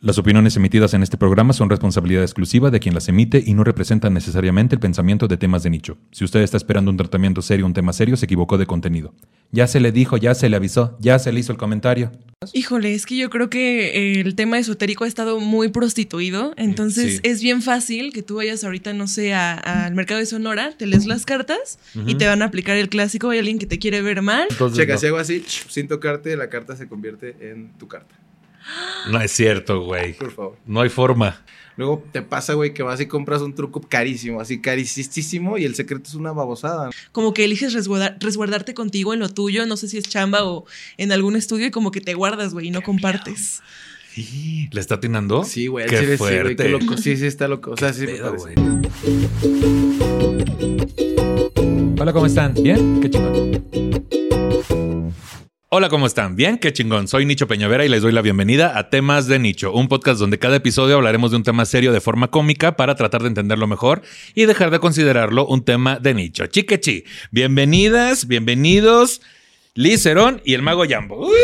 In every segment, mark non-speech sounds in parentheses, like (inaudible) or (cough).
Las opiniones emitidas en este programa son responsabilidad exclusiva de quien las emite y no representan necesariamente el pensamiento de temas de nicho. Si usted está esperando un tratamiento serio, un tema serio, se equivocó de contenido. Ya se le dijo, ya se le avisó, ya se le hizo el comentario. Híjole, es que yo creo que eh, el tema esotérico ha estado muy prostituido, entonces Sí. es bien fácil que tú vayas ahorita, no sé, a- al mercado de Sonora, te lees las cartas y te van a aplicar el clásico, hay alguien que te quiere ver mal. Entonces, Checa, no. si hago así, sin tocarte, la carta se convierte en tu carta. No es cierto, güey. Por favor. No hay forma. Luego te pasa, güey, que vas y compras un truco carísimo, así carísimo, y el secreto es una babosada. Como que eliges resguarda- resguardarte contigo en lo tuyo, no sé si es chamba o en algún estudio y como que te guardas, güey, y no compartes. Sí, ¿Le está atinando? Sí, güey, Qué sí, sí, güey, fuerte. qué loco. Sí, sí, está loco. O sea, sí, Pedo, güey. Hola, ¿cómo están? ¿Bien? Qué chingón. Hola, ¿cómo están? Bien, qué chingón. Soy Nicho Peñavera y les doy la bienvenida a Temas de Nicho, un podcast donde cada episodio hablaremos de un tema serio de forma cómica para tratar de entenderlo mejor y dejar de considerarlo un tema de nicho. Chiquechi, bienvenidas, bienvenidos, Liz Herón y el mago Jambo. Uy,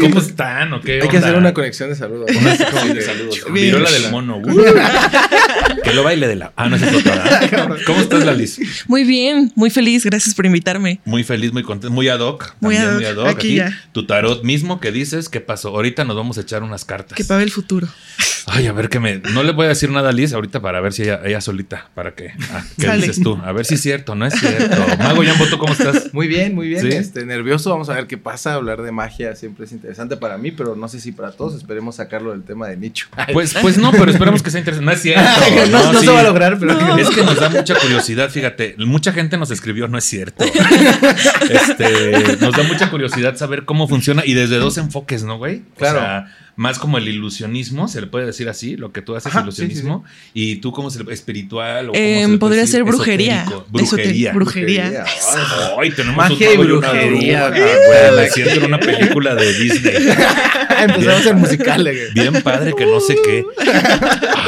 ¿Cómo están? ¿O qué Hay que hacer una conexión de saludos. Una sección de saludos. Virola del mono. (laughs) Uh. que lo baile de la. Ah, no es otra. (laughs) ¿Cómo estás, Lalis? Muy bien, muy feliz, gracias por invitarme. Muy feliz, muy contento, muy ad hoc. Muy también ad hoc, aquí ya. Tu tarot mismo que dices, ¿qué pasó? Ahorita nos vamos a echar unas cartas. Que pague el futuro. Ay, a ver qué me. No le voy a decir nada a Liz ahorita para ver si ella, ella solita. ¿Para qué? Ah, ¿Qué Sale. dices tú? A ver si es cierto, no es cierto. Mago Jambo, ¿tú cómo estás? Muy bien, muy bien. ¿Sí? Este, nervioso. Vamos a ver qué pasa. Hablar de magia siempre es interesante para mí, pero no sé si para todos. Esperemos sacarlo del tema de nicho. Pues, pues no, pero esperamos que sea interesante. No es cierto. (laughs) no, no sí. se va a lograr, pero Es que nos da mucha curiosidad, fíjate, mucha gente nos escribió, no es cierto. (laughs) Este, nos da mucha curiosidad saber cómo funciona y desde dos enfoques, ¿no, güey? Claro. O sea, más como el ilusionismo, se le puede decir así, lo que tú haces Ajá, ilusionismo, y tú como espiritual o cómo Em, se puede podría decir? ser brujería. Brujería. Brujería. Brujería. Ay, tenemos Magia un y brujería, bruja, güey, me siento en una película de Disney. (laughs) (laughs) Empezamos en musicales. güey. Bien padre que no sé qué.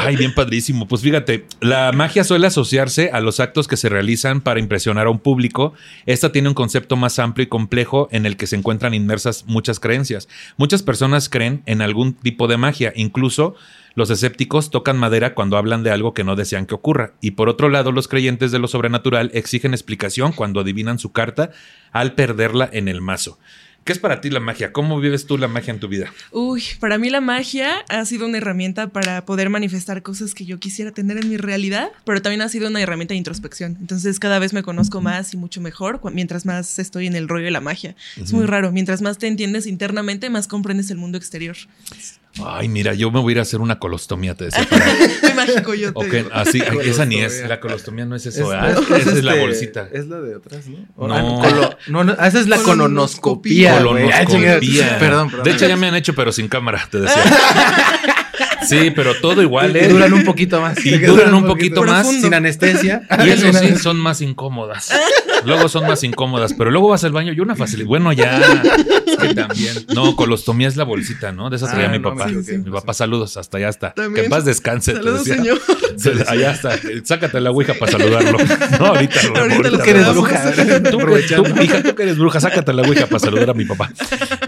Ay, bien padrísimo. Pues fíjate, la magia suele asociarse a los actos que se realizan para impresionar a un público. Esta tiene un concepto más amplio y complejo en el que se encuentran inmersas muchas creencias. Muchas personas creen en algún tipo de magia, incluso los escépticos tocan madera cuando hablan de algo que no desean que ocurra. Y por otro lado, los creyentes de lo sobrenatural exigen explicación cuando adivinan su carta al perderla en el mazo. ¿Qué es para ti la magia? ¿Cómo vives tú la magia en tu vida? Uy, para mí la magia ha sido una herramienta para poder manifestar cosas que yo quisiera tener en mi realidad, pero también ha sido una herramienta de introspección. Entonces cada vez me conozco más y mucho mejor mientras más estoy en el rollo de la magia. Es muy raro, mientras más te entiendes internamente, más comprendes el mundo exterior. Ay, mira, yo me voy a ir a hacer una colostomía, te decía. (laughs) mágico yo te Ok, digo. así, esa ni es. La colostomía no es Es, eso, es esa es la bolsita. Es la de atrás, ¿no? No. Ah, colo- no, no, esa es la colonoscopía. güey. Ah. Colonoscopía. Perdón, perdón. De hecho, ya me han hecho, pero sin cámara, te decía. (laughs) Sí, pero todo igual, ¿eh? duran un poquito más. Y duran un poquito más. Sin anestesia. Y (laughs) eso sí, son más incómodas. Luego son más incómodas, pero luego vas al baño y una facilidad. Bueno, ya. Es que también. No, colostomía es la bolsita, ¿no? De esa traía Ah, mi no, papá. sí, sí, mi papá, saludos, hasta allá está. También. Que en paz descanse. te Saludos, decía. señor. Se- Allá está. Sácate la ouija para saludarlo. No, ahorita lo que eres bruja. Tú, que- tú, hija, tú que eres bruja, sácate la ouija para saludar a mi papá.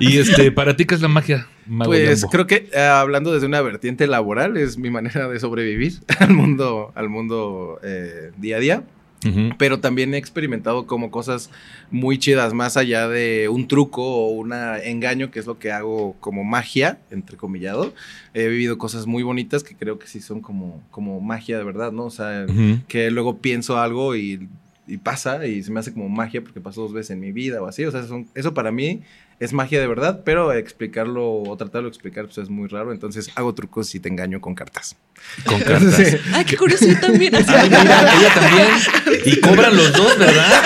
Y este, para ti, ¿qué es la magia? Mago Pues creo que eh, hablando desde una vertiente laboral es mi manera de sobrevivir (laughs) al mundo, al mundo eh, día a día. Ujú. Pero también he experimentado como cosas muy chidas, más allá de un truco o un engaño, que es lo que hago como magia, entrecomillado. He vivido cosas muy bonitas que creo que sí son como, como magia de verdad, ¿no? O sea, Ujú. que luego pienso algo y, y pasa y se me hace como magia porque pasó dos veces en mi vida o así. O sea, son- eso para mí es magia de verdad, pero explicarlo o tratarlo de explicar pues es muy raro. Entonces hago trucos y te engaño con cartas. Con cartas. Sí. Ay, qué curioso, yo también. Ay, mira, ella también. Y cobran los dos, ¿verdad?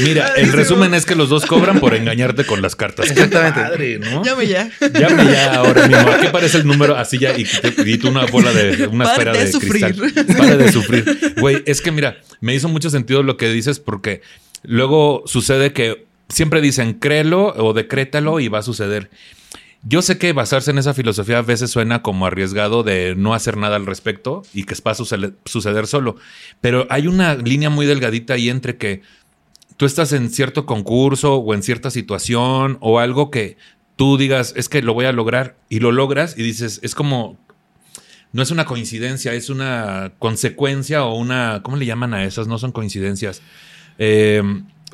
Mira, el resumen es que los dos cobran por engañarte con las cartas. Exactamente. Madre, ¿no? Llame ya. Llame ya ahora mismo. Aquí parece el número así ya y, te- y tú una bola de una esfera de de, sufrir. cristal. Pare de sufrir. Güey, es que mira, me hizo mucho sentido lo que dices porque luego sucede que siempre dicen créelo o decrétalo y va a suceder. Yo sé que basarse en esa filosofía a veces suena como arriesgado de no hacer nada al respecto y que va a suceder, solo, pero hay una línea muy delgadita ahí entre que tú estás en cierto concurso o en cierta situación o algo que tú digas, es que lo voy a lograr y lo logras y dices, es como, no es una coincidencia, es una consecuencia o una, ¿cómo le llaman a esas? No son coincidencias. Eh,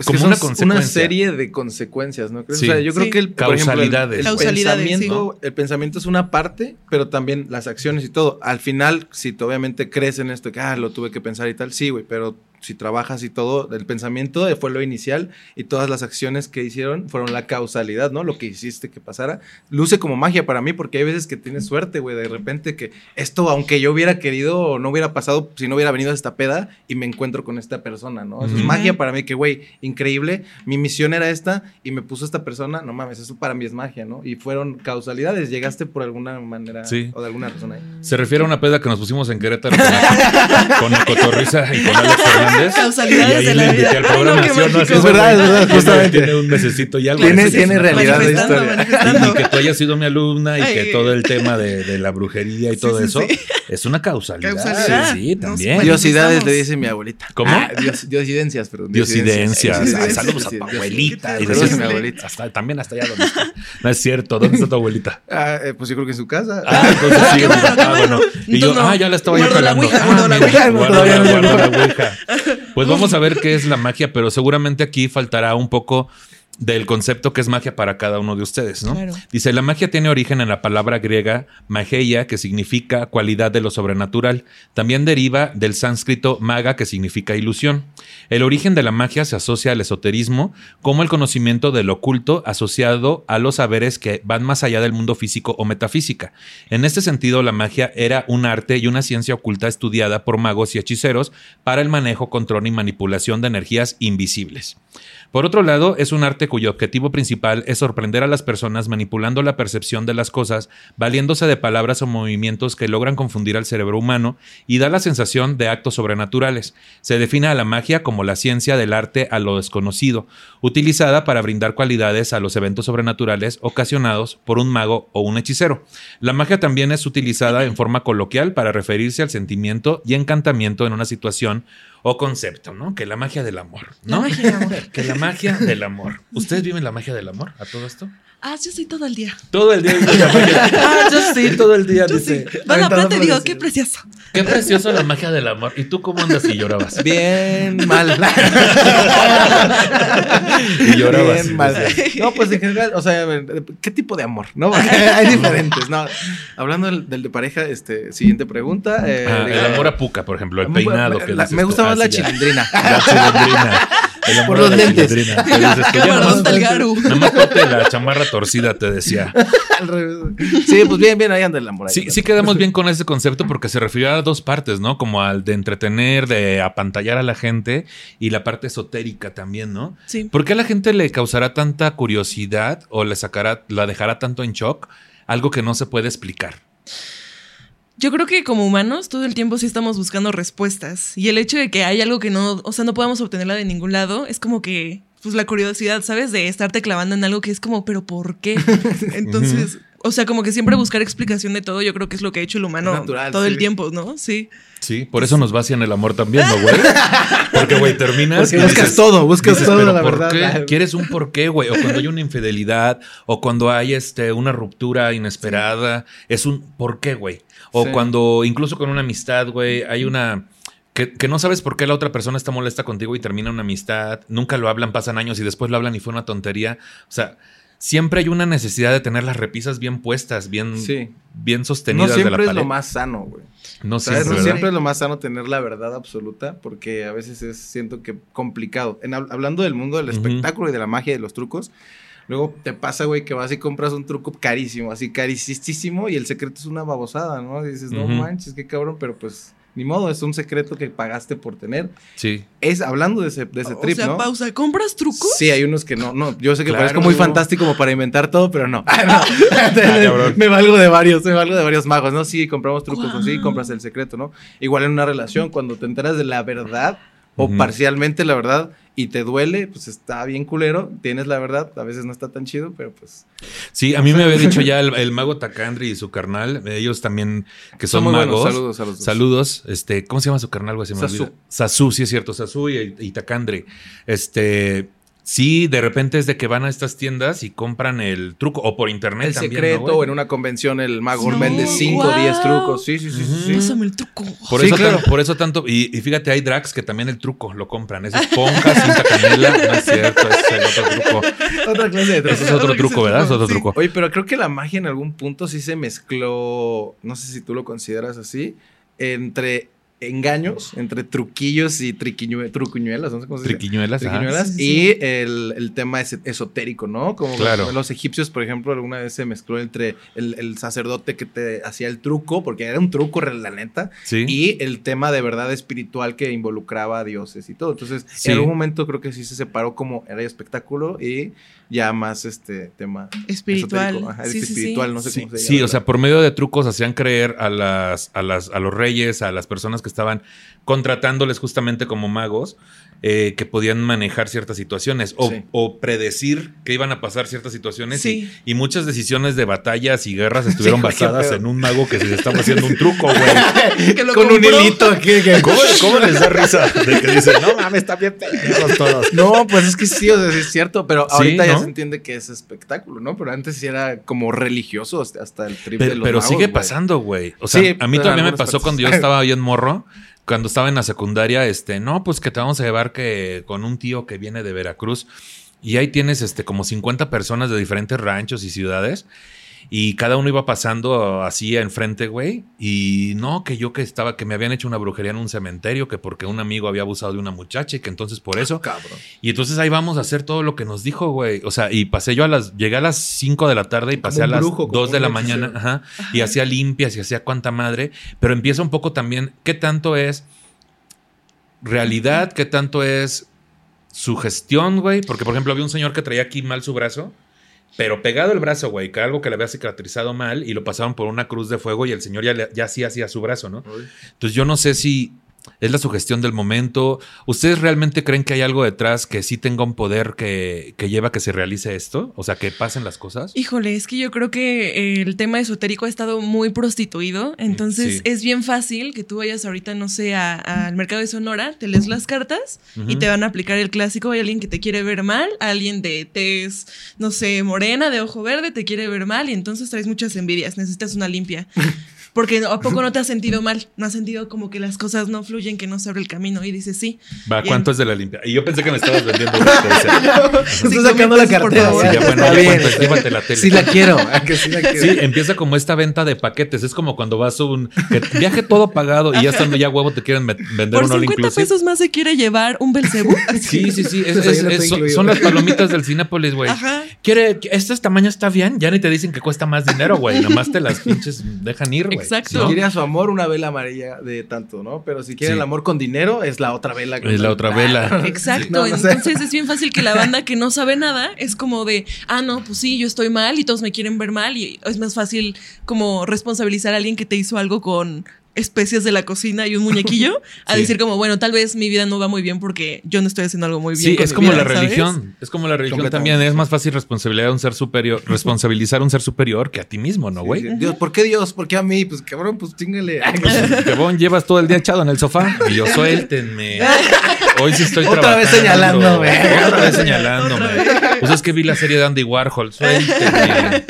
Es como que una son consecuencia. una serie de consecuencias, ¿no? Sí. O sea, yo creo Sí. que el, por ejemplo, el- Causalidades. el, pensamiento, el pensamiento es una parte, pero también las acciones y todo. Al final, si tú obviamente crees en esto, que ah, lo tuve que pensar y tal, sí, güey, pero si trabajas y todo, el pensamiento fue lo inicial y todas las acciones que hicieron fueron la causalidad, ¿no? Lo que hiciste que pasara. Luce como magia para mí porque hay veces que tienes suerte, güey, de repente que esto, aunque yo hubiera querido, no hubiera pasado si no hubiera venido a esta peda y me encuentro con esta persona, ¿no? Eso es magia para mí que, güey, increíble. Mi misión era esta y me puso esta persona, no mames, eso para mí es magia, ¿no? Y fueron causalidades, llegaste por alguna manera Sí. o de alguna razón ahí. Se refiere a una peda que nos pusimos en Querétaro con, con la cotorriza y con Alex Fernández. Causalidades y ahí de la vida. al programa. Ay, no, ¿sí no? Es verdad, es verdad, Tiene- justamente. Tiene un mesecito y algo. Tiene- tiene realidad de historia. Y, y que tú hayas sido mi alumna y Ay. que todo el tema de, de la brujería y Sí, todo sí, eso sí. es una causalidad. Causalidad. Sí, Nos también. manifestamos. Diosidades le dice mi abuelita. ¿Cómo? Ah, dios- diosidencias, perdón. Diosidencias. Sí, sí, sí, saludos sí, a sí, tu sí. abuelita. Y Saludos a mi abuelita. Hasta, también hasta allá donde está. No es cierto. ¿Dónde está tu abuelita? Ah, eh, pues yo creo que en su casa. Ah, entonces Ah, sí. ah, bueno. bueno. Y yo, ah, ya la estaba yo la ouija, Ah, la ouija. Pues vamos a ver qué es la magia, pero seguramente aquí faltará un poco del concepto que es magia para cada uno de ustedes, ¿no? Claro. Dice, la magia tiene origen en la palabra griega mageia, que significa cualidad de lo sobrenatural. También deriva del sánscrito maga, que significa ilusión. El origen de la magia se asocia al esoterismo como el conocimiento del oculto asociado a los saberes que van más allá del mundo físico o metafísica. En este sentido, la magia era un arte y una ciencia oculta estudiada por magos y hechiceros para el manejo, control y manipulación de energías invisibles. Por otro lado, es un arte cuyo objetivo principal es sorprender a las personas manipulando la percepción de las cosas, valiéndose de palabras o movimientos que logran confundir al cerebro humano y da la sensación de actos sobrenaturales. Se define a la magia como la ciencia del arte a lo desconocido, utilizada para brindar cualidades a los eventos sobrenaturales ocasionados por un mago o un hechicero. La magia también es utilizada en forma coloquial para referirse al sentimiento y encantamiento en una situación o concepto, ¿no? Que la magia del amor, La ¿no? magia del amor. (laughs) Que la magia del amor. ¿Ustedes viven la magia del amor a todo esto? Ah, yo sí todo el día. Todo el día. (laughs) Ah, yo sí, todo el día Yo sí. dice. Va a la Aventando plata y digo, flores. qué precioso. Qué precioso la magia del amor. ¿Y tú cómo andas y llorabas? Bien mal. (laughs) Y llorabas. Bien mal. (laughs) No, pues en general, o sea, ¿qué tipo de amor? ¿No? Porque hay diferentes. No, hablando del, del de pareja, este, siguiente pregunta. eh, Ah, diga- el amor a puca, por ejemplo, el peinado que La- Me gusta Ah, más la sí, chilindrina. La chilindrina. El amor Por a los la lentes. Nada más ponte la chamarra torcida, te decía. (laughs) Al revés. Sí, pues bien, bien, ahí anda el amor. Sí, quedamos bien con ese concepto porque se refiere a dos partes, ¿no? Como al de entretener, de apantallar a la gente y la parte esotérica también, ¿no? Sí. ¿Por qué a la gente le causará tanta curiosidad o le sacará, la dejará tanto en shock algo que no se puede explicar? Yo creo que como humanos todo el tiempo sí estamos buscando respuestas. Y el hecho de que hay algo que no, o sea, no podamos obtenerla de ningún lado, es como que, pues la curiosidad, ¿sabes? De estarte clavando en algo que es como, pero ¿por qué? (laughs) Entonces, o sea, como que siempre buscar explicación de todo, yo creo que es lo que ha hecho el humano Natural, todo sí. el tiempo, ¿no? Sí. Sí, por eso nos vacían el amor también, ¿no, güey? (laughs) Porque, güey, terminas. Porque y buscas dices- todo, buscas dices, todo, pero la ¿por verdad. qué? ¿Quieres un porqué, güey? O cuando hay una infidelidad, o cuando hay este, una ruptura inesperada, es un ¿por qué, güey? O Sí. cuando, incluso con una amistad, güey, hay una. Que, que no sabes por qué la otra persona está molesta contigo y termina una amistad, nunca lo hablan, pasan años y después lo hablan y fue una tontería. O sea, siempre hay una necesidad de tener las repisas bien puestas, bien, Sí. bien No sostenidas de la siempre es pared. lo más sano, güey. No ¿Sabes? siempre, No siempre es lo más sano tener la verdad absoluta, porque a veces es, siento que complicado. En, hab- hablando del mundo del espectáculo y de la magia y de los trucos, luego te pasa, güey, que vas y compras un truco carísimo, así carísimo, y el secreto es una babosada, ¿no? Y dices, no manches, qué cabrón, pero pues ni modo, es un secreto que pagaste por tener. Sí. Es hablando de ese, de ese o trip, sea, ¿no? pausa, ¿compras trucos? Sí, hay unos que no, no, yo sé que Claro. parezco muy fantástico como para inventar todo, pero no. (laughs) (laughs) Ah, cabrón. me valgo de varios, me valgo de varios magos, ¿no? Sí, compramos trucos así, Guau. compras el secreto, ¿no? Igual en una relación, cuando te enteras de la verdad, o parcialmente la verdad, y te duele, pues está bien culero, tienes la verdad, a veces no está tan chido, pero pues... Sí, a mí me había dicho ya el, el mago Takandri y su carnal, ellos también que son, magos. buenos, saludos a los dos. Saludos. Este, ¿cómo se llama su carnal, güey? Se me Sasu. olvida. Sasu, sí es cierto, Sasu y, y Takandri. Este, sí, de repente es de que van a estas tiendas y compran el truco, o por internet El también, secreto, ¿no, o en una convención el mago No, vende 5 o 10 wow. trucos, sí, sí, sí, sí, sí. Pásame el truco. Por, Sí, eso claro. por eso tanto, y, y fíjate, hay drags que también el truco lo compran. Es esponja, cinta canela, no es cierto, es el otro truco. Otra clase de trucos. Ese es otro truco, ¿verdad? Es otro Sí. truco. Oye, pero creo que la magia en algún punto sí se mezcló, no sé si tú lo consideras así, entre engaños, entre truquillos y triquiñue- trucuñuelas, no sé cómo se dice. Triquiñuelas, ajá. Triquiñuelas, Sí, sí, y el, el tema es- esotérico, ¿no? Como Claro. los egipcios, por ejemplo, alguna vez se mezcló entre el, el sacerdote que te hacía el truco, porque era un truco, la neta, Sí. y el tema de verdad espiritual que involucraba a dioses y todo. Entonces, Sí. en algún momento creo que sí se separó como era espectáculo y ya más este tema Espiritual. Ajá, Sí, sí, sí. espiritual, no sé Sí, cómo se sí, o sea, por medio de trucos hacían creer a las, a las, a los reyes, a las personas que estaban contratándoles justamente como magos, eh, que podían manejar ciertas situaciones o, Sí. o predecir que iban a pasar ciertas situaciones. Sí. Y, y muchas decisiones de batallas y guerras estuvieron (laughs) Sí, basadas en un mago que se estaba haciendo un truco, güey. (laughs) Con un hilito aquí. que- (laughs) ¿Cómo, cómo les da risa de que dicen, no mames, están bien pendejos todos? No, pues es que sí, o sea, sí es cierto, pero ahorita ya se entiende que es espectáculo, ¿no? Pero antes sí era como religioso hasta- el trip de Pero, los pero magos, sigue pasando, güey. O sea, a mí también me pasó partes. cuando yo estaba bien morro. Cuando estaba en la secundaria, este, no, pues que te vamos a llevar que con un tío que viene de Veracruz. Y ahí tienes este como 50 personas de diferentes ranchos y ciudades. Y cada uno iba pasando así enfrente, güey. Y no, que yo que estaba, que me habían hecho una brujería en un cementerio, que porque un amigo había abusado de una muchacha y que entonces por eso. Cabrón. Y entonces ahí vamos a hacer todo lo que nos dijo, güey. O sea, y pasé yo a las, llegué a las 5 de la tarde y Como pasé a las brujo, como 2 de la mañana, ajá, y hacía limpias y hacía cuanta madre. Pero empieza un poco también, ¿qué tanto es realidad? ¿Qué tanto es sugestión, güey? Porque, por ejemplo, había un señor que traía aquí mal su brazo. Pero pegado el brazo, güey, que algo que le había cicatrizado mal y lo pasaron por una cruz de fuego y el señor ya, le- ya sí hacía su brazo, ¿no? Entonces yo no sé si es la sugestión del momento. ¿Ustedes realmente creen que hay algo detrás que sí tenga un poder que, que lleva a que se realice esto? O sea, que pasen las cosas. Híjole, es que yo creo que eh, el tema esotérico ha estado muy prostituido, entonces Sí. es bien fácil que tú vayas ahorita, no sé, al mercado de Sonora, te lees las cartas y te van a aplicar el clásico, hay alguien que te quiere ver mal, alguien de tez, no sé, morena, de ojo verde, te quiere ver mal y entonces traes muchas envidias, necesitas una limpia. (laughs) Porque ¿a poco (laughs) no te has sentido mal? ¿No has sentido como que las cosas no fluyen, que no se abre el camino? Y dices, sí. Va. ¿cuánto es de la limpia? Y yo pensé que me estabas vendiendo. (laughs) Estoy sacando la cartera. Sí, ya, bueno, ya llévate la tele. Sí la quiero. (laughs) ah, que sí la quiero. Sí, empieza como esta venta de paquetes. Es como cuando vas a un que viaje todo pagado y ya estando ya huevo te quieren vender Por un all 50 inclusive. pesos más se quiere llevar un Belcebú. Sí, sí, sí. es- es- Desayuno es- está son, las palomitas del Cinépolis, güey. Ajá. ¿Quiere, este tamaño está bien? Ya ni te dicen que cuesta más dinero, güey. Nomás te las pinches dejan ir, güey. Exacto. Si quiere a su amor, una vela amarilla de tanto, ¿no? Pero si quiere Sí. el amor con dinero, es la otra vela. Es la otra vela. Exacto, No, no sé. entonces es bien fácil que la banda (laughs) que no sabe nada es como de, ah, no, pues sí, yo estoy mal y todos me quieren ver mal y es más fácil como responsabilizar a alguien que te hizo algo con especies de la cocina y un muñequillo (laughs) a Sí. decir como, bueno, tal vez mi vida no va muy bien porque yo no estoy haciendo algo muy bien. Sí, con es mi como vida, la ¿sabes? religión. Es como la religión también. Es más fácil responsabilidad un ser superior, (laughs) responsabilizar a un ser superior que a ti mismo, ¿no, güey? Sí, sí. Dios, ¿por qué Dios? ¿Por qué a mí? Pues cabrón, pues chingale. (laughs) Que vos llevas todo el día echado en el sofá y yo suéltenme. Hoy sí estoy Otra vez trabajando. señalándome. Otra vez señalándome. Pues es que vi la serie de Andy Warhol. Suéltenme.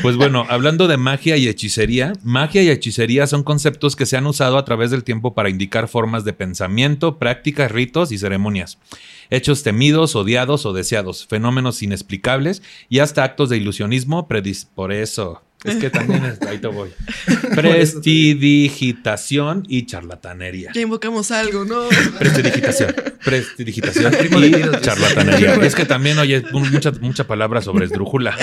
Pues bueno, hablando de magia y hechicería, magia y hechicería son conceptos que se han usado a través del tiempo para indicar formas de pensamiento, prácticas, ritos y ceremonias. Hechos temidos, odiados o deseados, fenómenos inexplicables y hasta actos de ilusionismo predis por eso. Es que también es, ahí te voy. (laughs) Prestidigitación y charlatanería. Ya invocamos algo, ¿no? (laughs) Prestidigitación. Prestidigitación y charlatanería. Y (laughs) es que también oye mucha, mucha palabra sobre esdrújula.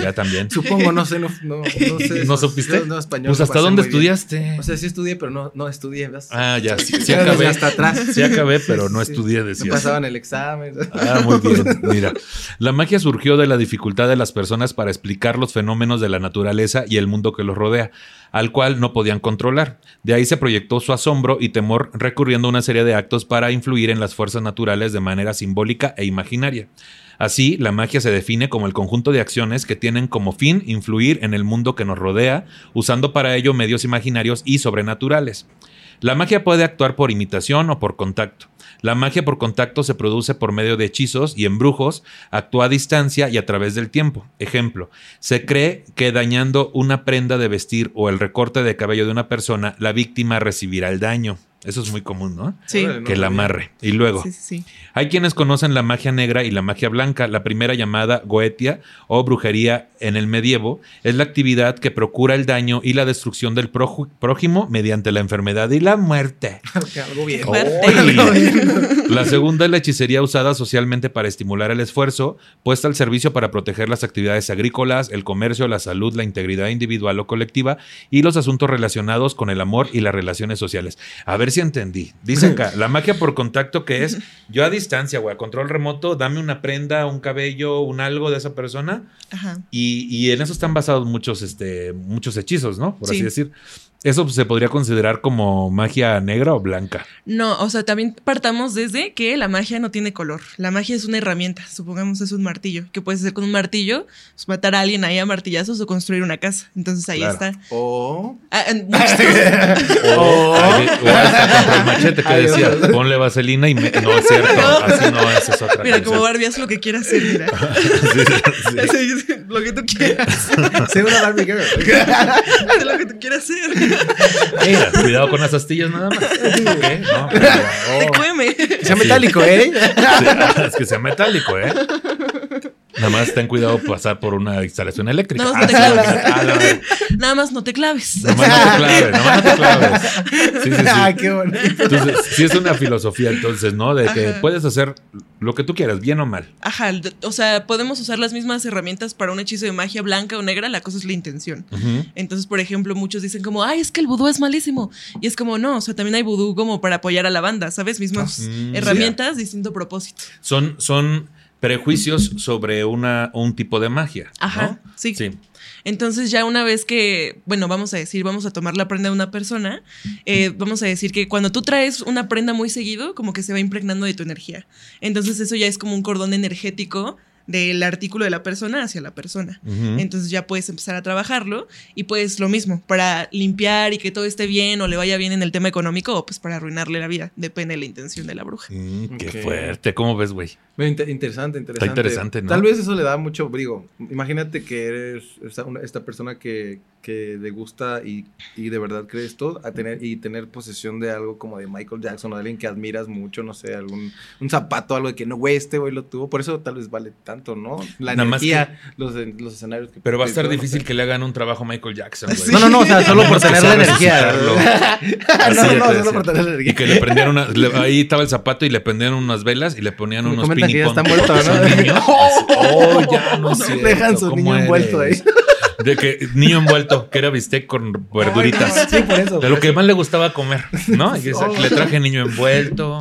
Ya también. Supongo, no (laughs) sé, no, no, no (laughs) sé. ¿No supiste? No, no, español. Pues no hasta dónde estudiaste. O sea, sí estudié, pero no, no estudié. ¿ves? Ah, ya, sí, sí acabé. hasta atrás. Sí acabé, pero no Sí. estudié, Me decías. pasaban el examen. Ah, muy (laughs) bien. Mira, la magia surgió de la dificultad de las personas para explicar los fenómenos de la naturaleza y el mundo que los rodea, al cual no podían controlar. De ahí se proyectó su asombro y temor recurriendo a una serie de actos para influir en las fuerzas naturales de manera simbólica e imaginaria. Así, la magia se define como el conjunto de acciones que tienen como fin influir en el mundo que nos rodea, usando para ello medios imaginarios y sobrenaturales. La magia puede actuar por imitación o por contacto. La magia por contacto se produce por medio de hechizos y embrujos, actúa a distancia y a través del tiempo. Ejemplo, se cree que dañando una prenda de vestir o el recorte de cabello de una persona, la víctima recibirá el daño. Eso es muy común, ¿no? Sí. Que la amarre. Y luego, Sí, sí, sí. hay quienes conocen la magia negra y la magia blanca. La primera llamada goetia o brujería en el medievo es la actividad que procura el daño y la destrucción del prójimo mediante la enfermedad y la muerte. (laughs) Algo bien. La segunda es la hechicería usada socialmente para estimular el esfuerzo, puesta al servicio para proteger las actividades agrícolas, el comercio, la salud, la integridad individual o colectiva y los asuntos relacionados con el amor y las relaciones sociales. A ver si entendí. Dicen acá, la magia por contacto que es (laughs) yo a distancia, güey, a control remoto, dame una prenda, un cabello, un algo de esa persona Ajá. y, y en eso están basados muchos, este, muchos hechizos, ¿no? Por así Sí. decir. Eso se podría considerar como magia negra o blanca. No, o sea, también partamos desde que la magia no tiene color. La magia es una herramienta, supongamos es un martillo, que puedes hacer con un martillo, pues, matar a alguien ahí a martillazos o construir una casa. Entonces ahí Claro. está. O. Ah, (laughs) O, ay, o hasta (laughs) contra el machete que decía, ponle vaselina y me... No, es cierto, así no, esa es otra Mira, canción. como Barbie, haz lo que quieras hacer, mira. (laughs) Sí, sí. Sí, sí, lo que tú quieras. Sé una Barbie Girl. Haz lo que tú quieras hacer. Mira, cuidado con las astillas nada más. ¿Qué? No, pero ya. Oh. Que sea metálico, ¿eh? Sí, (laughs) es que sea metálico, ¿eh? Nada más ten cuidado pasar por una instalación eléctrica. Nada más no te Ah, claves. ah. Nada más no te claves. Nada más no te claves, nada más no te claves. Sí, sí, sí. Ah, qué bonito. Entonces, sí es una filosofía entonces, ¿no? De que Ajá. puedes hacer lo que tú quieras, bien o mal. Ajá, o sea, podemos usar las mismas herramientas para un hechizo de magia blanca o negra, la cosa es la intención. Entonces, por ejemplo, muchos dicen como, ay, es que el vudú es malísimo. Y es como, no, o sea, también hay vudú como para apoyar a la banda, ¿sabes? Mismas Ah, herramientas, distinto propósito. Son, son prejuicios sobre una, un tipo de magia. Ajá, ¿no? sí. Sí. Entonces ya una vez que, bueno, vamos a decir, vamos a tomar la prenda de una persona, eh, vamos a decir que cuando tú traes una prenda muy seguido, como que se va impregnando de tu energía. Entonces eso ya es como un cordón energético del artículo de la persona hacia la persona. Ujú. Entonces ya puedes empezar a trabajarlo y pues lo mismo, para limpiar y que todo esté bien o le vaya bien en el tema económico o pues para arruinarle la vida, depende de la intención de la bruja. Mm, qué Ok. fuerte. ¿Cómo ves, güey? Inter- interesante, interesante. interesante, ¿no? Tal vez eso le da mucho brillo. Imagínate que eres esta, una- esta persona que, que le gusta y, y de verdad crees todo, a tener, y tener posesión de algo como de Michael Jackson o de alguien que admiras mucho, no sé, algún un zapato, algo de que no, güey, este güey lo tuvo. Por eso tal vez vale tanto, ¿no? La Nada más energía, los, los escenarios que Pero va a estar no difícil sé. que le hagan un trabajo a Michael Jackson, güey. No, no, no, o sea, solo por (laughs) que tener la energía. (laughs) Así no, no, te solo por tener la energía. Y que le (laughs) prendieran una. le- ahí estaba el zapato y le prendían unas velas y le ponían Me unos comentan que ya pinicón. está muerto, ¿no? Oh, ya no es cierto. Dejan su ¿Cómo niño envuelto ahí. De que niño envuelto, que era bistec con verduritas. Ay, no, sí, por eso. De lo que más le gustaba comer, ¿no? Y Oh. le traje niño envuelto,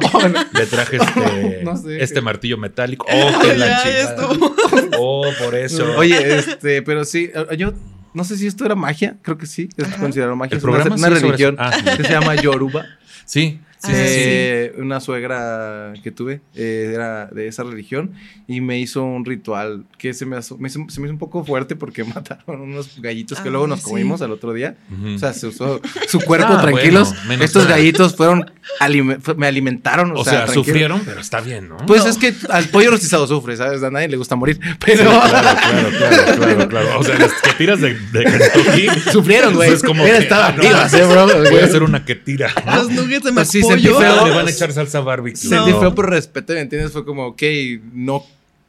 le traje (laughs) este, No sé. este martillo metálico. Oh, que Ya, la. Oh, por eso. (laughs) Oye, este, pero sí, eh, yo no sé si esto era magia, creo que sí, es considerado magia. El es una, programa una sí sobre religión. Ah. que se llama Yoruba. sí, sí, sí, sí. Eh, Una suegra que tuve eh, era de esa religión y me hizo un ritual que se me, hizo, me hizo- se me hizo un poco fuerte porque (laughs) mataron unos gallitos que Ah, luego nos sí. comimos al otro día. O sea, se usó su (laughs) cuerpo Ah, tranquilos. bueno, Estos gallitos fueron alime- me alimentaron. O, O sea, sufrieron, pero está bien, ¿no? Pues es que al pollo rostizado sufre, ¿sabes? A nadie le gusta morir. (laughs) Pero claro, claro, claro, claro, claro. O sea, las que tiras de, de Kentucky. sufrieron, güey. Es como que, estaban ah, no, vivas, bro. Voy a hacer una que tira. Los nuggets de Pollo. feo. Le van a echar salsa barbecue. Sentí No. feo por respeto, ¿me entiendes? Fue como, ok, no,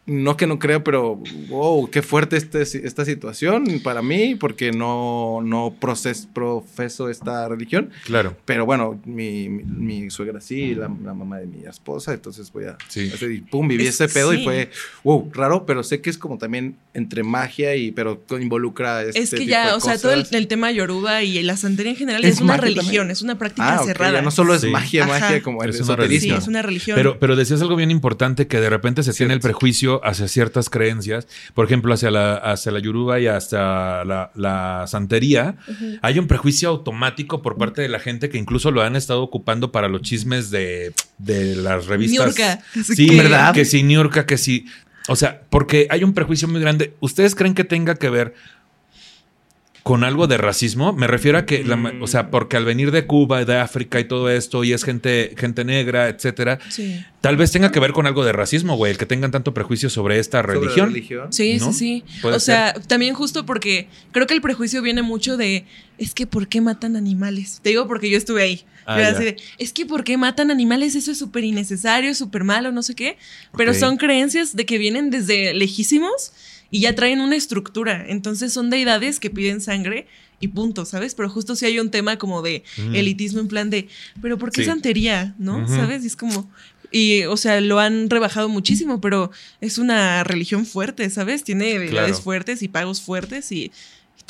no que no creo, pero wow, qué fuerte este, esta situación para mí, porque no, no proces, profeso esta religión. Claro. Pero bueno, mi, mi, mi suegra sí, la, la, mamá de mi esposa, entonces voy a... Sí. hacer- y pum, viví Es- ese pedo sí. y fue, wow, raro, pero sé que es como también entre magia y, pero involucra este Es que tipo ya, de o sea, todo el, el tema yoruba y la santería en general ¿Es es, una religión, también? es una práctica Ah, cerrada. ya no solo es Sí. magia, Ajá. magia como el Es una Sí, esoterismo. es una religión. Pero, pero decías algo bien importante que de repente se tiene el Cierto. Hacia ciertas creencias, por ejemplo, hacia la, hacia la yoruba y hasta la, la santería. Hay un prejuicio automático por parte de la gente que incluso lo han estado ocupando para los chismes de, de las revistas. Niurka. Sí, que- ¿verdad? Que si Niurka, que si. O sea, porque hay un prejuicio muy grande. ¿Ustedes creen que tenga que ver con algo de racismo? Me refiero a que, la o sea, porque al venir de Cuba, de África y todo esto, y es gente, gente negra, etcétera, Sí. tal vez tenga que ver con algo de racismo, güey, el que tengan tanto prejuicio sobre esta Sobre la religión. religión. Sí, ¿No? sí, sí. O sea, también justo porque creo que el prejuicio viene mucho de, es que ¿por qué matan animales? Te digo porque yo estuve ahí. Ah, Yo de, es que ¿por qué matan animales? Eso es súper innecesario, súper malo, no sé qué. Pero son creencias de que vienen desde lejísimos y ya traen una estructura. Entonces son deidades que piden sangre y punto, ¿sabes? Pero justo si hay un tema como de Mm. elitismo en plan de, pero ¿por qué Sí. santería? ¿No? ¿Sabes? Y es como... Y, o sea, lo han rebajado muchísimo, pero es una religión fuerte, ¿sabes? Tiene deidades Claro. fuertes y pagos fuertes y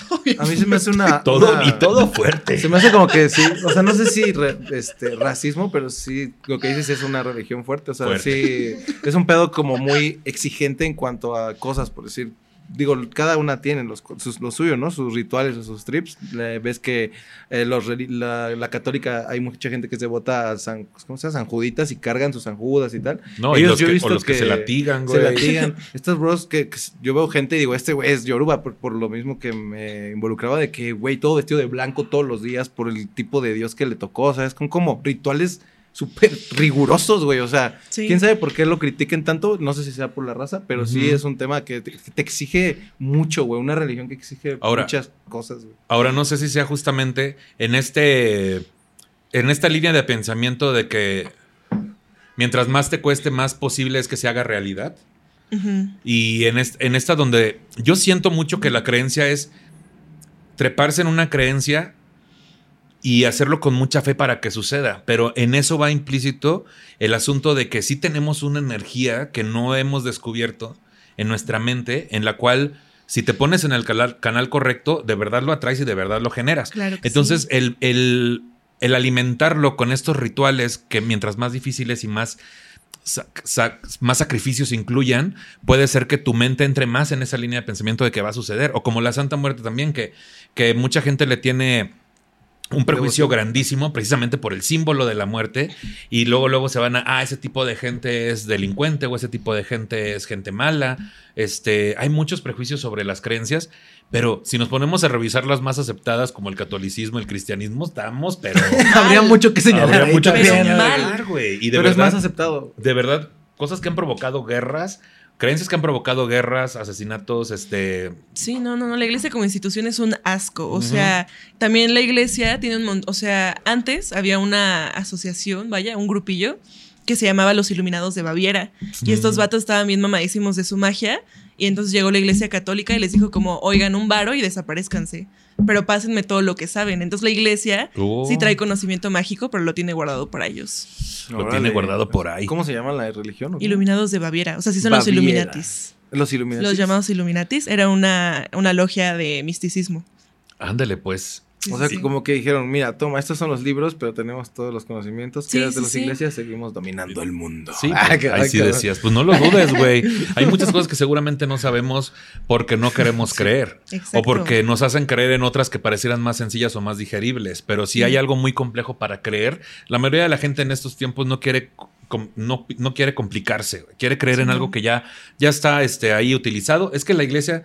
todo bien A mí se me hace una... Todo una- y todo fuerte. Se me hace como que sí, o sea, no sé si re- este, racismo, pero sí lo que dices es una religión fuerte, o sea, Fuerte. sí, es un pedo como muy exigente en cuanto a cosas, por decir, digo, cada una tiene los, sus- lo suyo, ¿no? Sus rituales o sus trips, ves que eh, los, la, la católica, hay mucha gente que se vota a San, ¿cómo se llama? San Juditas y cargan sus San Judas y tal. No, y Ellos los yo he que, o visto los que, se latigan, güey. Se latigan. (laughs) Estos bros que, que yo veo gente y digo, este güey es Yoruba, por, por lo mismo que me involucraba de que, güey, todo vestido de blanco todos los días por el tipo de Dios que le tocó. O sea, es con como rituales súper rigurosos, güey. O sea, Sí. quién sabe por qué lo critiquen tanto. No sé si sea por la raza, pero sí es un tema que te, que te exige mucho, güey. Una religión que exige Ahora- muchas cosas, güey. Ahora no sé si sea justamente en este. En esta línea de pensamiento de que mientras más te cueste, más posible es que se haga realidad. Y en, est- en esta donde yo siento mucho que la creencia es treparse en una creencia y hacerlo con mucha fe para que suceda. Pero en eso va implícito el asunto de que sí tenemos una energía que no hemos descubierto en nuestra mente, en la cual si te pones en el canal, correcto, de verdad lo atraes y de verdad lo generas. Claro que Entonces, sí. el, el- el alimentarlo con estos rituales que mientras más difíciles y más, más sacrificios incluyan, puede ser que tu mente entre más en esa línea de pensamiento de que va a suceder. O como la Santa Muerte también, que, que mucha gente le tiene un prejuicio Devoción. grandísimo precisamente por el símbolo de la muerte y luego luego se van a ah ese tipo de gente es delincuente o ese tipo de gente es gente mala este hay muchos prejuicios sobre las creencias pero si nos ponemos a revisar las más aceptadas como el catolicismo el cristianismo estamos pero (laughs) Habría mucho que señalar. habría mucho que señalar güey y de Pero es verdad más aceptado. de verdad cosas que han provocado guerras creencias que han provocado guerras asesinatos este Sí, no, no, no. La iglesia como institución es un asco. O sea, también la iglesia tiene un montón. O sea, antes había una asociación, vaya, un grupillo que se llamaba Los Iluminados de Baviera. Y estos vatos estaban bien mamadísimos de su magia. Y entonces llegó la iglesia católica y les dijo como, oigan un varo y desaparezcanse. Pero pásenme todo lo que saben. Entonces la iglesia Oh. sí trae conocimiento mágico, pero lo tiene guardado para ellos. Lo tiene guardado por ahí. ¿Cómo se llama la religión? Iluminados de Baviera. O sea, sí son los. Illuminatis. Los Illuminati. Los llamados Illuminatis. Era una, una logia de misticismo. ándale pues Sí, O sea, sí, que como que dijeron, mira, toma, estos son los libros, pero tenemos todos los conocimientos. Sí, Quédate sí, las sí. iglesias, seguimos dominando el mundo. Sí, (laughs) Ah, pues, ahí sí decías, pues no lo dudes, güey. Hay muchas cosas que seguramente no sabemos porque no queremos creer. Exacto. O porque nos hacen creer en otras que parecieran más sencillas o más digeribles. Pero si hay algo muy complejo para creer, la mayoría de la gente en estos tiempos no quiere, no, no quiere complicarse. Quiere creer Sí, en algo que ya, ya está este, ahí utilizado. Es que la iglesia,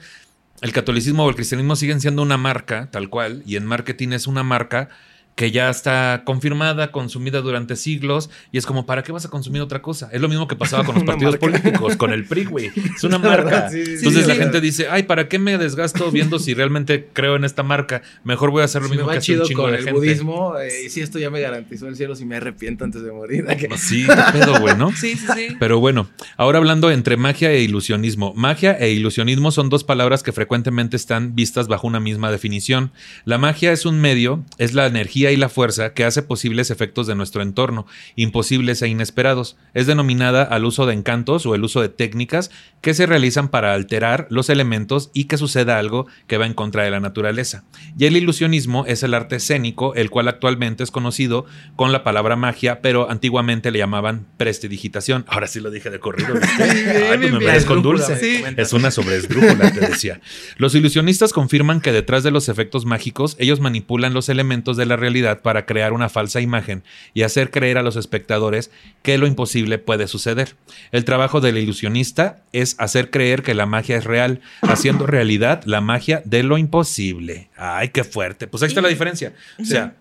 el catolicismo o el cristianismo siguen siendo una marca, tal cual, y en marketing es una marca que ya está confirmada, consumida durante siglos, y es como, ¿para qué vas a consumir otra cosa? Es lo mismo que pasaba con los (laughs) partidos marca. políticos, con el PRI, güey. (laughs) Es una marca. sí, sí, sí, Entonces sí, la sí. gente dice, ay, ¿para qué me desgasto viendo si realmente creo en esta marca? Mejor voy a hacer lo Si me mismo que va hace un chido chingo con de el gente. budismo, eh, y si esto ya me garantizó el cielo si me arrepiento antes de morir. Pues (laughs) sí, qué pedo, güey, ¿no? Sí, sí, sí. Pero bueno, ahora hablando entre magia e ilusionismo. Magia e ilusionismo son dos palabras que frecuentemente están vistas bajo una misma definición. La magia es un medio, es la energía y la fuerza que hace posibles efectos de nuestro entorno, imposibles e inesperados. Es denominada al uso de encantos o el uso de técnicas que se realizan para alterar los elementos y que suceda algo que va en contra de la naturaleza. Y el ilusionismo es el arte escénico, el cual actualmente es conocido con la palabra magia, pero antiguamente le llamaban prestidigitación. Ahora sí lo dije de corrido. (laughs) Ay, pues me con dulce. Sí. Es una sobresdrújula, te decía. Los ilusionistas confirman que detrás de los efectos mágicos, ellos manipulan los elementos de la realidad para crear una falsa imagen y hacer creer a los espectadores que lo imposible puede suceder. El trabajo del ilusionista es hacer creer que la magia es real, haciendo realidad la magia de lo imposible. Ay, qué fuerte. Pues ahí está la diferencia. O sea,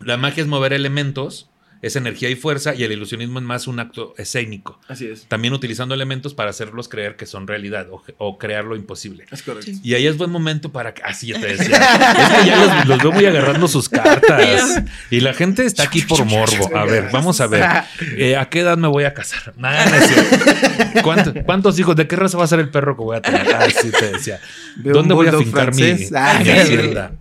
la magia es mover elementos, es energía y fuerza, y el ilusionismo es más un acto escénico Así es. también utilizando elementos para hacerlos creer que son realidad o, o crear lo imposible. Es correcto. Sí. Y ahí es buen momento para que. Así ya te (laughs) decía. es que ya los, los veo muy agarrando sus cartas. Y la gente está aquí por morbo. A ver, vamos a ver. Eh, ¿A qué edad me voy a casar? (laughs) Nah, no es cierto. ¿Cuánto- ¿Cuántos hijos? ¿De qué raza va a ser el perro que voy a tener? Ah, sí te decía. ¿Dónde voy a fincar mi. Ah, mi sí. hacienda?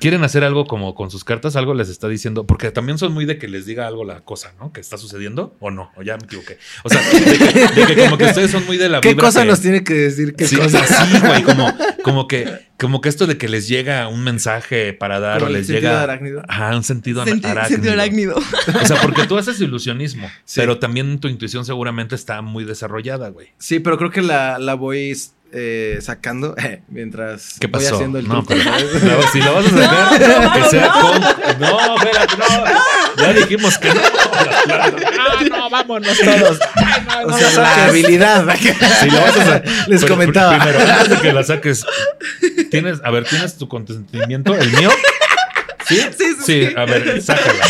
¿Quieren hacer algo como con sus cartas? Algo les está diciendo. Porque también son muy de que les diga algo la cosa, ¿no? Que está sucediendo o no. O ya me equivoqué. O sea, de que, de que como que ustedes son muy de la ¿Qué vibra cosa que- nos tiene que decir? ¿Qué sí, cosa? así, güey, como, como que, como que esto de que les llega un mensaje para dar o les sentido llega arácnido. Ajá, un sentido Senti- arácnido. sentido arácnido. O sea, porque tú haces ilusionismo, Sí. pero también tu intuición seguramente está muy desarrollada, güey. Sí, pero creo que la, la voy eh, sacando (laughs) mientras ¿Qué voy pasó? haciendo el No, truco. pero- la- si la vas a sacar, No, que no, sea no. con. No, espérate, no. Ya dijimos que no. Ah, no, vámonos todos. Ay, no, O no sea, la la saques. habilidad. Si la vas a sa- Les Pero comentaba. pr- Primero, antes de que la saques, tienes, a ver, ¿tienes tu consentimiento? ¿El mío? ¿Sí? Sí, sí, sí. a ver, sácala.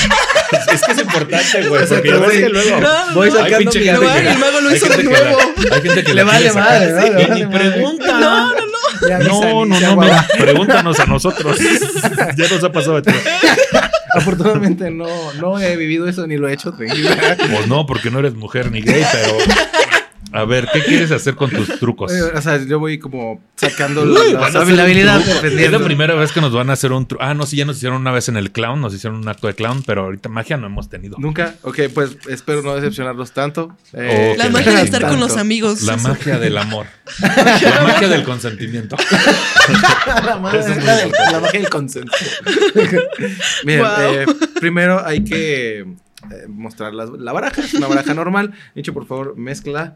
(laughs) Es que es importante, güey. O sea, Porque que luego. No, no, Voy no. Sacando mi que- el mago lo hizo de nuevo. Hay gente que Le la vale madre. ¿no? Le Y vale pregunta. No, no, no. Ya No, no, no, pregúntanos a nosotros. (laughs) ya nos ha pasado de todo. (laughs) Afortunadamente no, no he vivido eso ni lo he hecho. tranquila. Pues no, porque no eres mujer ni gay, pero. A ver, ¿qué quieres hacer con tus trucos? Eh, O sea, yo voy como sacando Uy, la, habilidad. Es la primera vez que nos van a hacer un truco. Ah, no, sí, ya nos hicieron una vez en el clown, nos hicieron un acto de clown, pero ahorita magia no hemos tenido. Nunca. Ok, pues espero no decepcionarlos tanto. Eh, Ok. La magia de estar con los amigos. La magia del amor. (laughs) La magia del consentimiento. (laughs) la, magia, es la del- la magia del consenso. (laughs) Miren, Wow. eh, primero hay que eh, mostrar las- la baraja. Es una baraja normal. Dicho, por favor, mezcla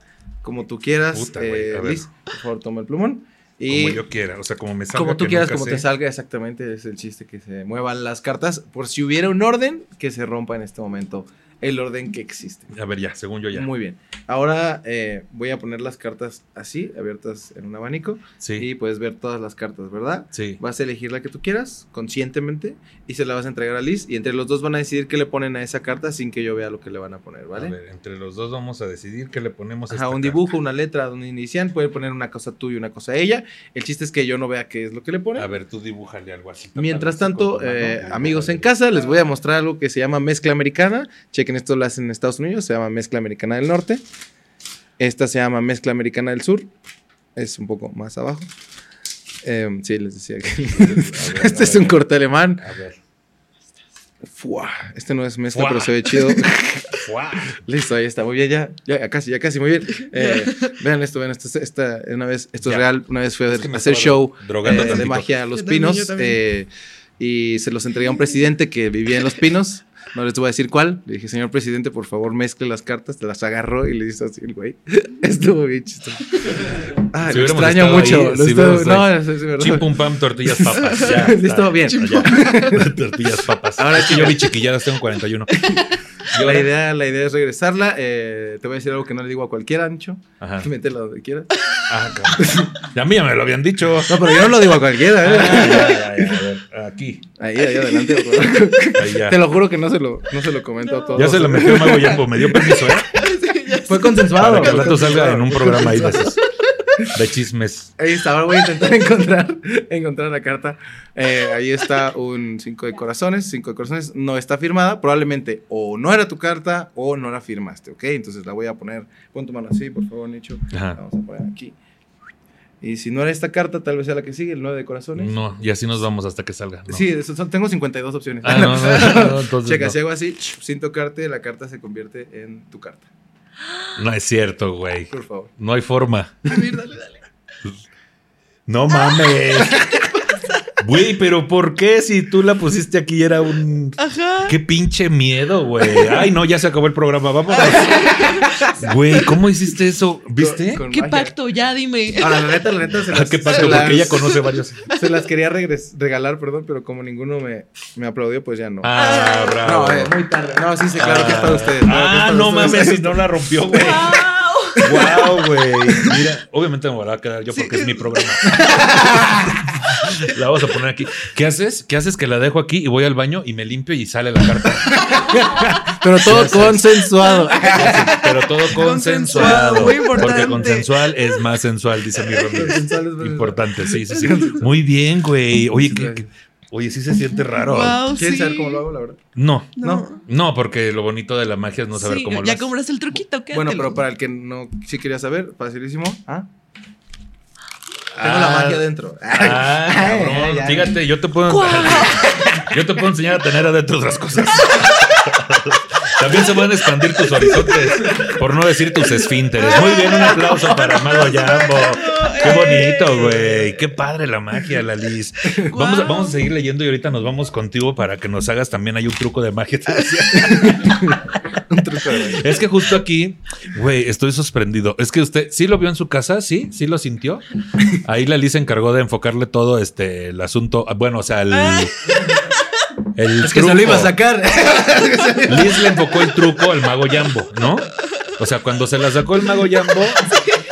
como tú quieras. Puta, Eh. Liz, por favor, toma el plumón. Y Como yo quiera, o sea, como me salga. como tú que quieras, como sé. te salga, exactamente. Es el chiste que se muevan las cartas. Por si hubiera un orden, que se rompa en este momento el orden que existe. A ver, ya, según yo ya. Muy bien. Ahora eh, voy a poner las cartas así, abiertas en un abanico. Sí, Y puedes ver todas las cartas, ¿verdad? sí. Vas a elegir la que tú quieras, conscientemente, y se la vas a entregar a Liz. Y entre los dos van a decidir qué le ponen a esa carta sin que yo vea lo que le van a poner, A ¿vale? ver, entre los dos vamos a decidir qué le ponemos a Ajá, esta un carta. dibujo, una letra, un inicial, puede poner una cosa tú y una cosa ella. El chiste es que yo no vea qué es lo que le pone. A ver, tú dibújale algo así. Mientras tanto, eh, amigos en casa, les voy a mostrar algo que se llama mezcla americana. Chequen, esto lo hacen en Estados Unidos, se llama mezcla americana del norte. Esta se llama mezcla americana del sur. Es un poco más abajo. Em, sí, les decía que... (laughs) Ver, este es un corte alemán. A ver. Fua, Este no es mezcla, Fua. pero se ve chido. (laughs) ¡Fua! Listo, ahí está. Muy bien, ya. Ya casi, ya casi, muy bien. (laughs) Eh, vean esto, vean esto. Esta, una vez, esto Ya. es real. Una vez fui a Es que me hacer show eh, de magia a Los también, Pinos. también. eh, y se los entregué a un presidente que vivía en Los Pinos. No les voy a decir cuál. Le dije, señor presidente, por favor, mezcle las cartas. Te las agarró y le hizo así el güey. (laughs) Estuvo bien chistoso. Ah, Si lo extraño mucho. ahí, lo si estuvo- no, es, es verdad. Chim pum pam, tortillas papas. (laughs) Ya, Estuvo bien. (laughs) Tortillas papas. Ahora Ahora es que yo vi chiquilladas, tengo 41. La idea, la idea es regresarla. Eh, te voy a decir algo que no le digo a cualquiera, Ancho. Ajá. (laughs) Métela donde quieras. Ah, claro. Ya a mí ya me lo habían dicho. No, pero yo no lo digo a cualquiera. ¿eh? Ah, ya, ya, ya, a ver, aquí. Ahí, ahí adelante. Ahí ya. Te lo juro que no se lo, no se lo comento a todos. Ya se lo metió el mago Yambo, me dio permiso, ¿eh? (laughs) Fue consensuado. Para que fue rato salga en un programa ahí de esos. De chismes. Ahí está, ahora voy a intentar (laughs) encontrar, encontrar la carta. Eh, ahí está un 5 de corazones. 5 de corazones no está firmada. Probablemente o no era tu carta o no la firmaste, ¿ok? Entonces la voy a poner. Pon tu mano así, por favor, Nicho. Ajá. Vamos a poner aquí. Y si no era esta carta, tal vez sea la que sigue, el 9 de corazones. No, y así nos vamos hasta que salga. ¿no? Sí, son- tengo 52 opciones. Ah, no, no, (laughs) entonces Checa, si hago así, sin tocarte, la carta se convierte en tu carta. No es cierto, güey. Por favor. No hay forma. A ver, dale, dale. No mames. (laughs) Güey, pero ¿por qué si tú la pusiste aquí era un... Ajá. Qué pinche miedo, güey. Ay, no, ya se acabó el programa. Vámonos. (laughs) Güey, ¿cómo hiciste eso? ¿Viste? Con- con ¿Qué magia. pacto? Ya dime. Ahora, la neta, la neta, se Ah, las, qué se pacto, las- porque ella conoce varios. (laughs) Se las quería regres- regalar, perdón, pero como ninguno me, me aplaudió, pues ya no. Ah, bravo. no, eh, muy tarde. No, sí, sí, claro que es para ustedes. que Ah, no ustedes. mames, si no la rompió, güey. ¡Wow! Wow, güey. Mira, obviamente me voy a quedar yo porque es mi programa. (laughs) la vamos a poner aquí. ¿Qué haces? ¿Qué haces que la dejo aquí y voy al baño y me limpio y sale la carta? (laughs) Pero todo consensuado. Pero todo consensuado. Consensuado, muy importante. Porque consensual es más sensual, dice mi Romeo. Consensual es más Importante, sí, sí, sí. Muy bien, güey. Oye, ¿qué- qué- oye, sí se siente raro. Wow, ¿Quieren sí. saber cómo lo hago, la verdad? No, No. no, porque lo bonito de la magia es no saber Sí, cómo lo ya haces. compraste el truquito, quédatelo. Bueno, pero para el que no sí quería saber, facilísimo. ¿Ah? Tengo Ah. la magia dentro. Ah, cabrón. Fíjate, yo te puedo. Yo te puedo enseñar a tener adentro otras cosas. (laughs) También se pueden expandir tus horizontes, por no decir tus esfínteres. Muy bien, un aplauso para Mago Yambo. Qué bonito, güey. Qué padre la magia, la Liz. Vamos, a, vamos a seguir leyendo y ahorita nos vamos contigo para que nos hagas también. Hay un truco de magia. (laughs) Un truco de magia. Es que justo aquí, güey, estoy sorprendido. Es que usted sí lo vio en su casa, sí, sí lo sintió. Ahí la Liz se encargó de enfocarle todo este el asunto. Bueno, o sea, el. El Es que se lo truco. iba a sacar. (laughs) Liz le enfocó el truco al mago Yambo, ¿no? O sea, cuando se la sacó el mago Yambo,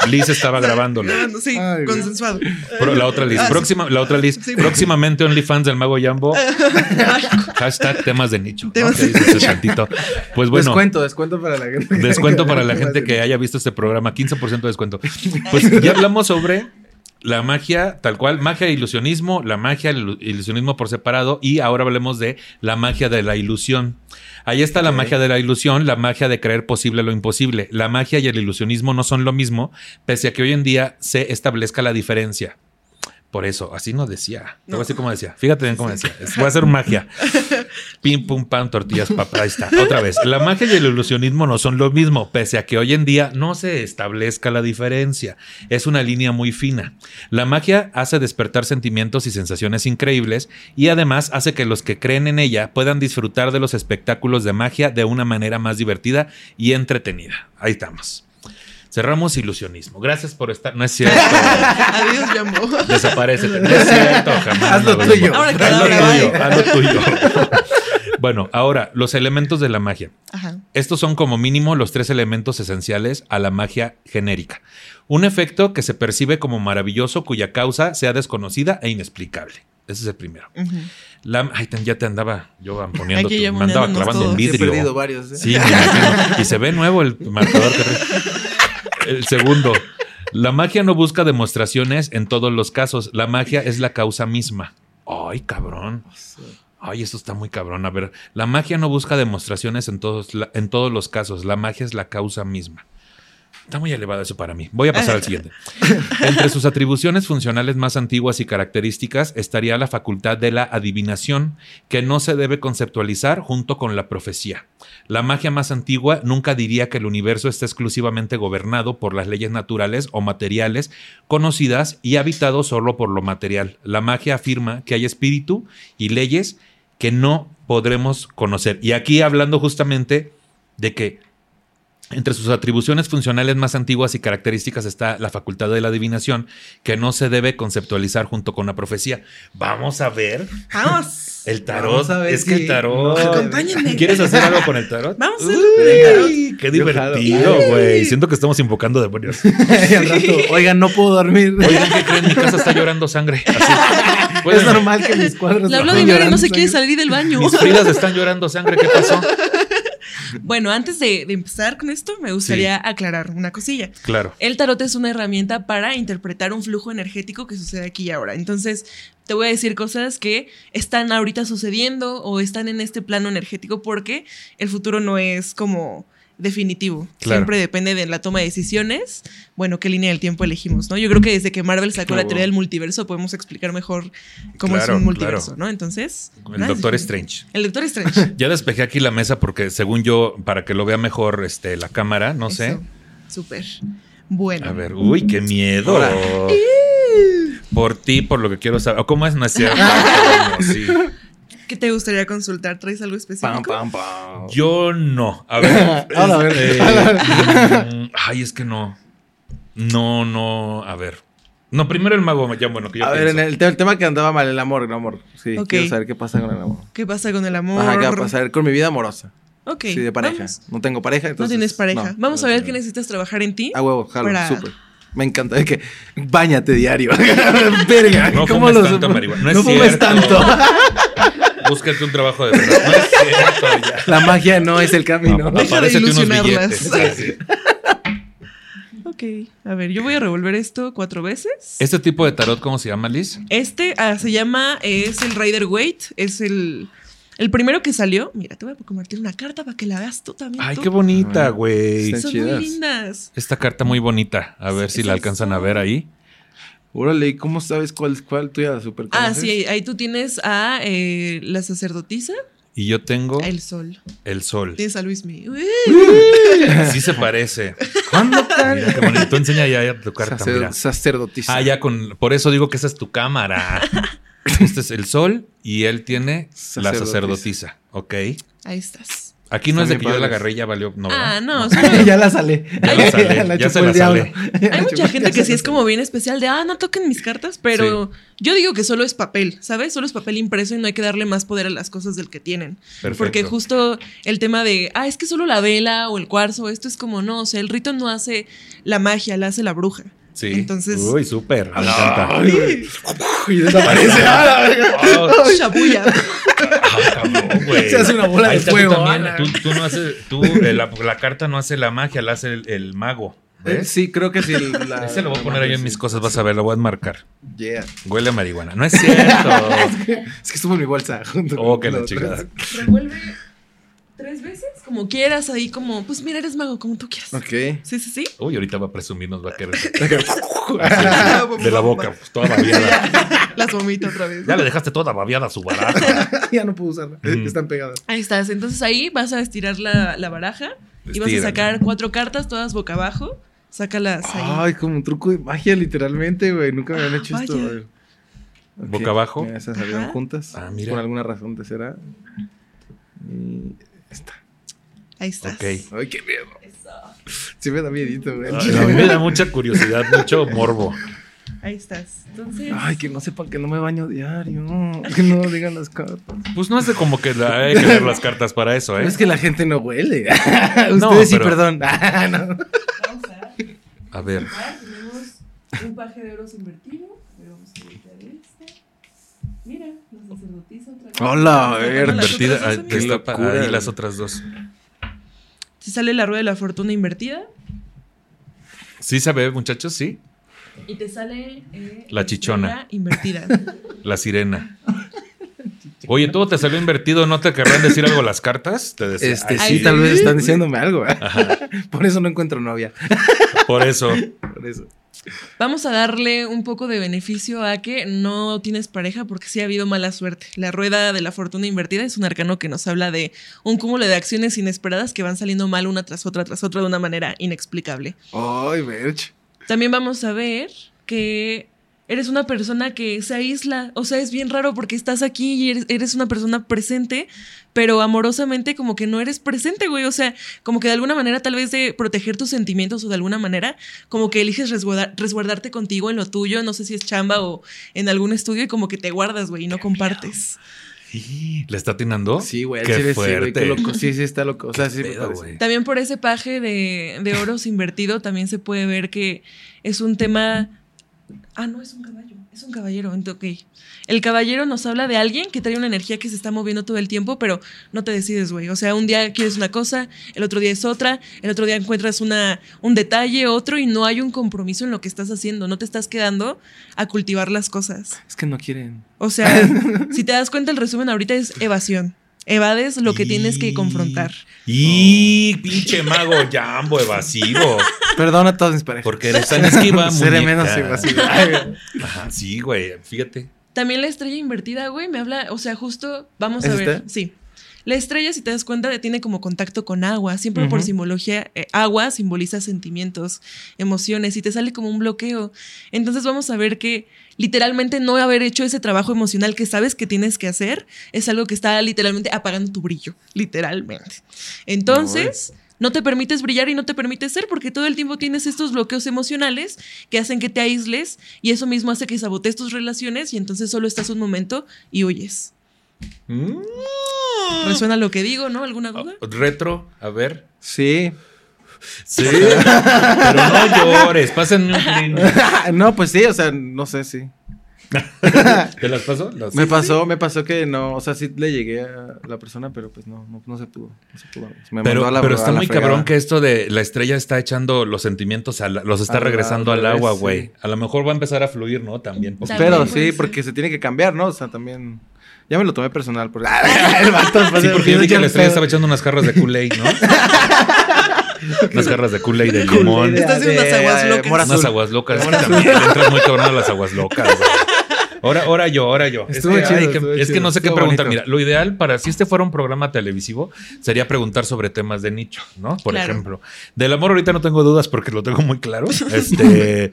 Liz estaba grabándolo. Grabando, sí, Ay, consensuado. Pro- la otra Liz, Ah, sí. próxima, la otra Liz, Sí. próximamente OnlyFans del mago Yambo. (laughs) Hashtag temas de nicho. Temas. Pues bueno. Descuento, descuento para la gente. Descuento para la gente que haya visto este programa, 15% de descuento. Pues ya hablamos sobre la magia, tal cual, magia e ilusionismo, la magia, el ilu- ilusionismo por separado, y ahora hablemos de la magia de la ilusión. Ahí está la magia de la ilusión, la magia de creer posible lo imposible. La magia y el ilusionismo no son lo mismo, pese a que hoy en día se establezca la diferencia. Por eso, así no decía. Te voy a decir cómo decía. Fíjate bien cómo decía. Voy a hacer magia. (laughs) Pim, pum, pam, tortillas, papá. Ahí está. Otra vez. La magia y el ilusionismo no son lo mismo, pese a que hoy en día no se establezca la diferencia. Es una línea muy fina. La magia hace despertar sentimientos y sensaciones increíbles y además hace que los que creen en ella puedan disfrutar de los espectáculos de magia de una manera más divertida y entretenida. Ahí estamos. Cerramos ilusionismo. Gracias por estar. No es (laughs) cierto. Adiós, Jambo. Desaparece. No es cierto, jamás. Haz lo tuyo. Haz lo tuyo. Haz lo tuyo. Bueno, ahora, los elementos de la magia. Ajá. Estos son como mínimo los tres elementos esenciales a la magia genérica. Un efecto que se percibe como maravilloso cuya causa sea desconocida e inexplicable. Ese es el primero. La, ay, ya te andaba yo poniendo, Aquí tu- me andaba clavando un todos. Sí, he vidrio. perdido varios. ¿eh? Sí, me imagino. Y se ve nuevo el marcador. que. (laughs) El segundo. La magia no busca demostraciones en todos los casos. La magia es la causa misma. Ay, cabrón. Ay, eso está muy cabrón. A ver, la magia no busca demostraciones en todos, en todos los casos. La magia es la causa misma. Está muy elevado eso para mí. Voy a pasar al siguiente. (laughs) Entre sus atribuciones funcionales más antiguas y características estaría la facultad de la adivinación, que no se debe conceptualizar junto con la profecía. La magia más antigua nunca diría que el universo está exclusivamente gobernado por las leyes naturales o materiales conocidas y habitado solo por lo material. La magia afirma que hay espíritu y leyes que no podremos conocer. Y aquí hablando justamente de que Entre sus atribuciones funcionales más antiguas y características está la facultad de la adivinación, que no se debe conceptualizar junto con la profecía. Vamos a ver. Vamos. (laughs) El tarot. Vamos a ver es que si- el tarot. no, Acompáñenme. ¿Quieres hacer algo con el tarot? Vamos a tarot. Uy, qué divertido, güey. Siento que estamos invocando demonios. (laughs) Al rato, oigan, no puedo dormir. Oigan, ¿qué creen? Mi casa está llorando sangre. Así. Es normal que mis cuadros. Le hablo de no se quiere salir del baño. Mis fridas están llorando sangre. ¿Qué pasó? Bueno, antes de, de empezar con esto, me gustaría aclarar una cosilla. Claro. El tarot es una herramienta para interpretar un flujo energético que sucede aquí y ahora. Entonces, te voy a decir cosas que están ahorita sucediendo o están en este plano energético porque el futuro no es como definitivo. Claro. Siempre depende de la toma de decisiones. Bueno, qué línea del tiempo elegimos, ¿no? Yo creo que desde que Marvel sacó la teoría del multiverso podemos explicar mejor cómo Claro, es un multiverso. ¿no? Entonces, El Doctor. Strange. El Doctor Strange. (laughs) Ya despejé aquí la mesa porque según yo, para que lo vea mejor este, la cámara, no sé. Súper. Bueno. A ver, uy, qué miedo. Por ti, por lo que quiero saber. ¿O ¿Cómo es? No es cierto. (laughs) Bueno, sí. ¿Qué te gustaría consultar? ¿Traes algo específico? Pam, pam, pam. Yo no. A ver. (laughs) Ahora, a ver. eh, mm, ay, es que no. No, no. A ver. No, primero el mago, ya bueno, que yo A ver, en el, te- el tema que andaba mal, el amor, el amor. Sí, quiero saber qué pasa con el amor. ¿Qué pasa con el amor? Ajá, ¿qué va a pasar con mi vida amorosa? Ok. sí, de pareja. vamos. No tengo pareja, No entonces. tienes pareja. no. Vamos a ver qué necesitas trabajar en ti. A huevo, jalo, para- súper. Me encanta. Es que bañate diario. Verga. (laughs) No ¿cómo fumes lo tanto marihuana. No es No fumes cierto. tanto. (laughs) Búscate un trabajo de verdad. No es cierto, ya. La magia no es el camino. No, Deja de ilusionarlas. billetes. Sí, sí. Ok. A ver, yo voy a revolver esto cuatro veces. Este tipo de tarot, ¿cómo se llama, Liz? Este ah, se llama, es el Rider Waite. Es el, el primero que salió. Mira, te voy a compartir una carta para que la veas tú también. Ay, tú. qué bonita, güey. Son chidas. muy lindas. Esta carta muy bonita. A ver si la alcanzan a ver ahí. Órale, ¿y ¿cómo sabes cuál es cuál? ¿Tú ya la super Ah, sí, ahí, ahí tú tienes a eh, la sacerdotisa, Y yo tengo el sol. el sol. Tienes a Luis Mi. Uy. Sí se parece. ¿Cuándo Mira qué bonito. Tú enseña ya tu carta, Sacer- mira. Sacerdotisa. Ah, ya con. Por eso digo que esa es tu cámara. (laughs) Este es el sol y él tiene la Sacerdotisa. sacerdotisa. Ok. Ahí estás. Aquí no es de que yo la agarré ya valió. No, Ah, no. solo- (laughs) ya la sale. Ya la sale, (laughs) ya se la sale. (laughs) Hay mucha gente que sí es como bien especial de, ah, no toquen mis cartas, pero yo digo que solo es papel, ¿sabes? Solo es papel impreso y no hay que darle más poder a las cosas del que tienen. Perfecto. Porque justo el tema de, ah, es que solo la vela o el cuarzo, esto es como, no, o sea, el rito no hace la magia, la hace la bruja. Sí. Entonces- Uy, súper. Me encanta. Y desaparece. (laughs) güey. Se hace una bola Ahí de está, tú fuego, también. Tú, tú no haces. Tú, (laughs) eh, la, la carta no hace la magia, la hace el, el mago. Eh, ¿Ves? Sí, creo que sí. (laughs) la- Ese lo voy a poner ahí en sí. mis cosas, vas a ver, lo voy a enmarcar. Yeah. Huele a marihuana. No es cierto. Es que estuvo en mi bolsa. junto Oh, que la chingada. Revuelve tres veces, como quieras, ahí como, pues mira, eres mago, como tú quieras. Ok. Sí, sí, sí. Uy, ahorita va a presumir, nos va a querer. (laughs) De la boca, pues, toda babiada. (laughs) Las vomito otra vez. Ya le dejaste toda babiada a su baraja. (laughs) ya no puedo usarla. Mm. Están pegadas. Ahí estás. Entonces ahí vas a estirar la, la baraja y vas a sacar cuatro cartas, todas boca abajo. Sácalas ahí. Ay, como un truco de magia, literalmente, güey. Nunca me habían hecho Ah, esto. güey. Ok, Boca abajo. mira, esas salieron juntas. Ah, mira. Por alguna razón te será. Y esta. Ahí estás. Ok. Ay, qué miedo. Sí me da miedito, güey. Ay, a mí me da mucha curiosidad, mucho morbo. Ahí estás. Entonces. Ay, que no sepan que no me baño diario. Que no digan las cartas. Pues no es de como que la, hay que leer las cartas para eso, ¿eh? Es que la gente no huele. (laughs) Ustedes No, sí, pero- perdón. (laughs) Ah, no. Vamos a A ver. ver, Tenemos un paje de oros invertido. Ver, Vamos a esta. Mira, la sacerdotisa otra vez. Hola, a ver, Invertida, ah, ahí las otras dos. Si sale la rueda de la fortuna invertida. ¿Sí se ve, muchachos? Sí. Y te sale. eh, La chichona. Invertida. (laughs) La sirena. Oye, todo te salió invertido, ¿no te querrán decir algo las cartas? Te decía, Este, ay, sí, sí. tal vez están diciéndome algo. ¿eh? (laughs) Por eso no encuentro novia. Por eso. Por eso. Vamos a darle un poco de beneficio a que no tienes pareja porque sí ha habido mala suerte. La rueda de la fortuna invertida es un arcano que nos habla de un cúmulo de acciones inesperadas que van saliendo mal una tras otra tras otra de una manera inexplicable. Ay, Merch. También vamos a ver que eres una persona que se aísla. O sea, es bien raro porque estás aquí y eres, eres una persona presente, pero amorosamente como que no eres presente, güey. O sea, como que de alguna manera, tal vez de proteger tus sentimientos o de alguna manera, como que eliges resguardar- resguardarte contigo en lo tuyo, no sé si es chamba o en algún estudio y como que te guardas, güey, y no compartes. ¿Le está atinando? Sí, güey. Qué sí, fuerte. qué loco. Sí, sí, está loco. O sea, sí pedo? También por ese paje de, de oros invertido también se puede ver que es un tema... Ah, no, es un caballo, es un caballero. Ok. El caballero nos habla de alguien que trae una energía que se está moviendo todo el tiempo, pero no te decides, güey. O sea, un día quieres una cosa, el otro día es otra, el otro día encuentras una, un detalle, otro, y no hay un compromiso en lo que estás haciendo. No te estás quedando a cultivar las cosas. Es que no quieren. O sea, (laughs) si te das cuenta, el resumen ahorita es evasión. Evades lo que tienes que confrontar. Y pinche mago jambo evasivo. Perdona a todas mis parejas. Porque eres tan (laughs) esquiva, Seré menos evasivo. (laughs) Ajá, sí, güey. Fíjate. También la estrella invertida, güey, me habla, o sea, justo, vamos a ¿Es ver, sí. La estrella, si te das cuenta, tiene como contacto con agua. Siempre por simbología, eh, agua simboliza sentimientos, emociones y te sale como un bloqueo. Entonces vamos a ver que literalmente no haber hecho ese trabajo emocional que sabes que tienes que hacer es algo que está literalmente apagando tu brillo, literalmente. Entonces... No te permites brillar y no te permites ser porque todo el tiempo tienes estos bloqueos emocionales que hacen que te aísles y eso mismo hace que sabotees tus relaciones y entonces solo estás un momento y huyes. Mm. ¿Resuena lo que digo, no? ¿Alguna duda? Retro, a ver. Sí. Sí. (laughs) Pero no llores. Pásenme un (laughs) clean. no, pues sí, o sea, no sé, sí. (laughs) ¿Te las? Las- Me pasó, me pasó que no, o sea, sí le llegué a la persona, pero pues no, no, no se pudo. No se pudo. Me Pero, mandó a la- pero a está la muy fregada. cabrón que esto de la estrella está echando los sentimientos, a la- los está regresando al agua, sí. güey. A lo mejor va a empezar a fluir, ¿no? También. Pero sí, ser. porque se tiene que cambiar, ¿no? O sea, también. Ya me lo tomé personal. Porque... el vato Sí, porque yo vi que la estrella pedo. estaba echando unas jarras de Kool-Aid, ¿no? (laughs) unas jarras de Kool-Aid de limón. Estás haciendo unas aguas locas. mora Unas aguas locas. También le entras muy cabrón a las aguas locas, güey. Ahora, ahora yo, ahora yo. Es que, chido, ay, que- es que no sé qué preguntar. bonito. Mira, lo ideal para si este fuera un programa televisivo sería preguntar sobre temas de nicho, ¿no? Por Claro. ejemplo. Del amor ahorita no tengo dudas porque lo tengo muy claro. (laughs) Este,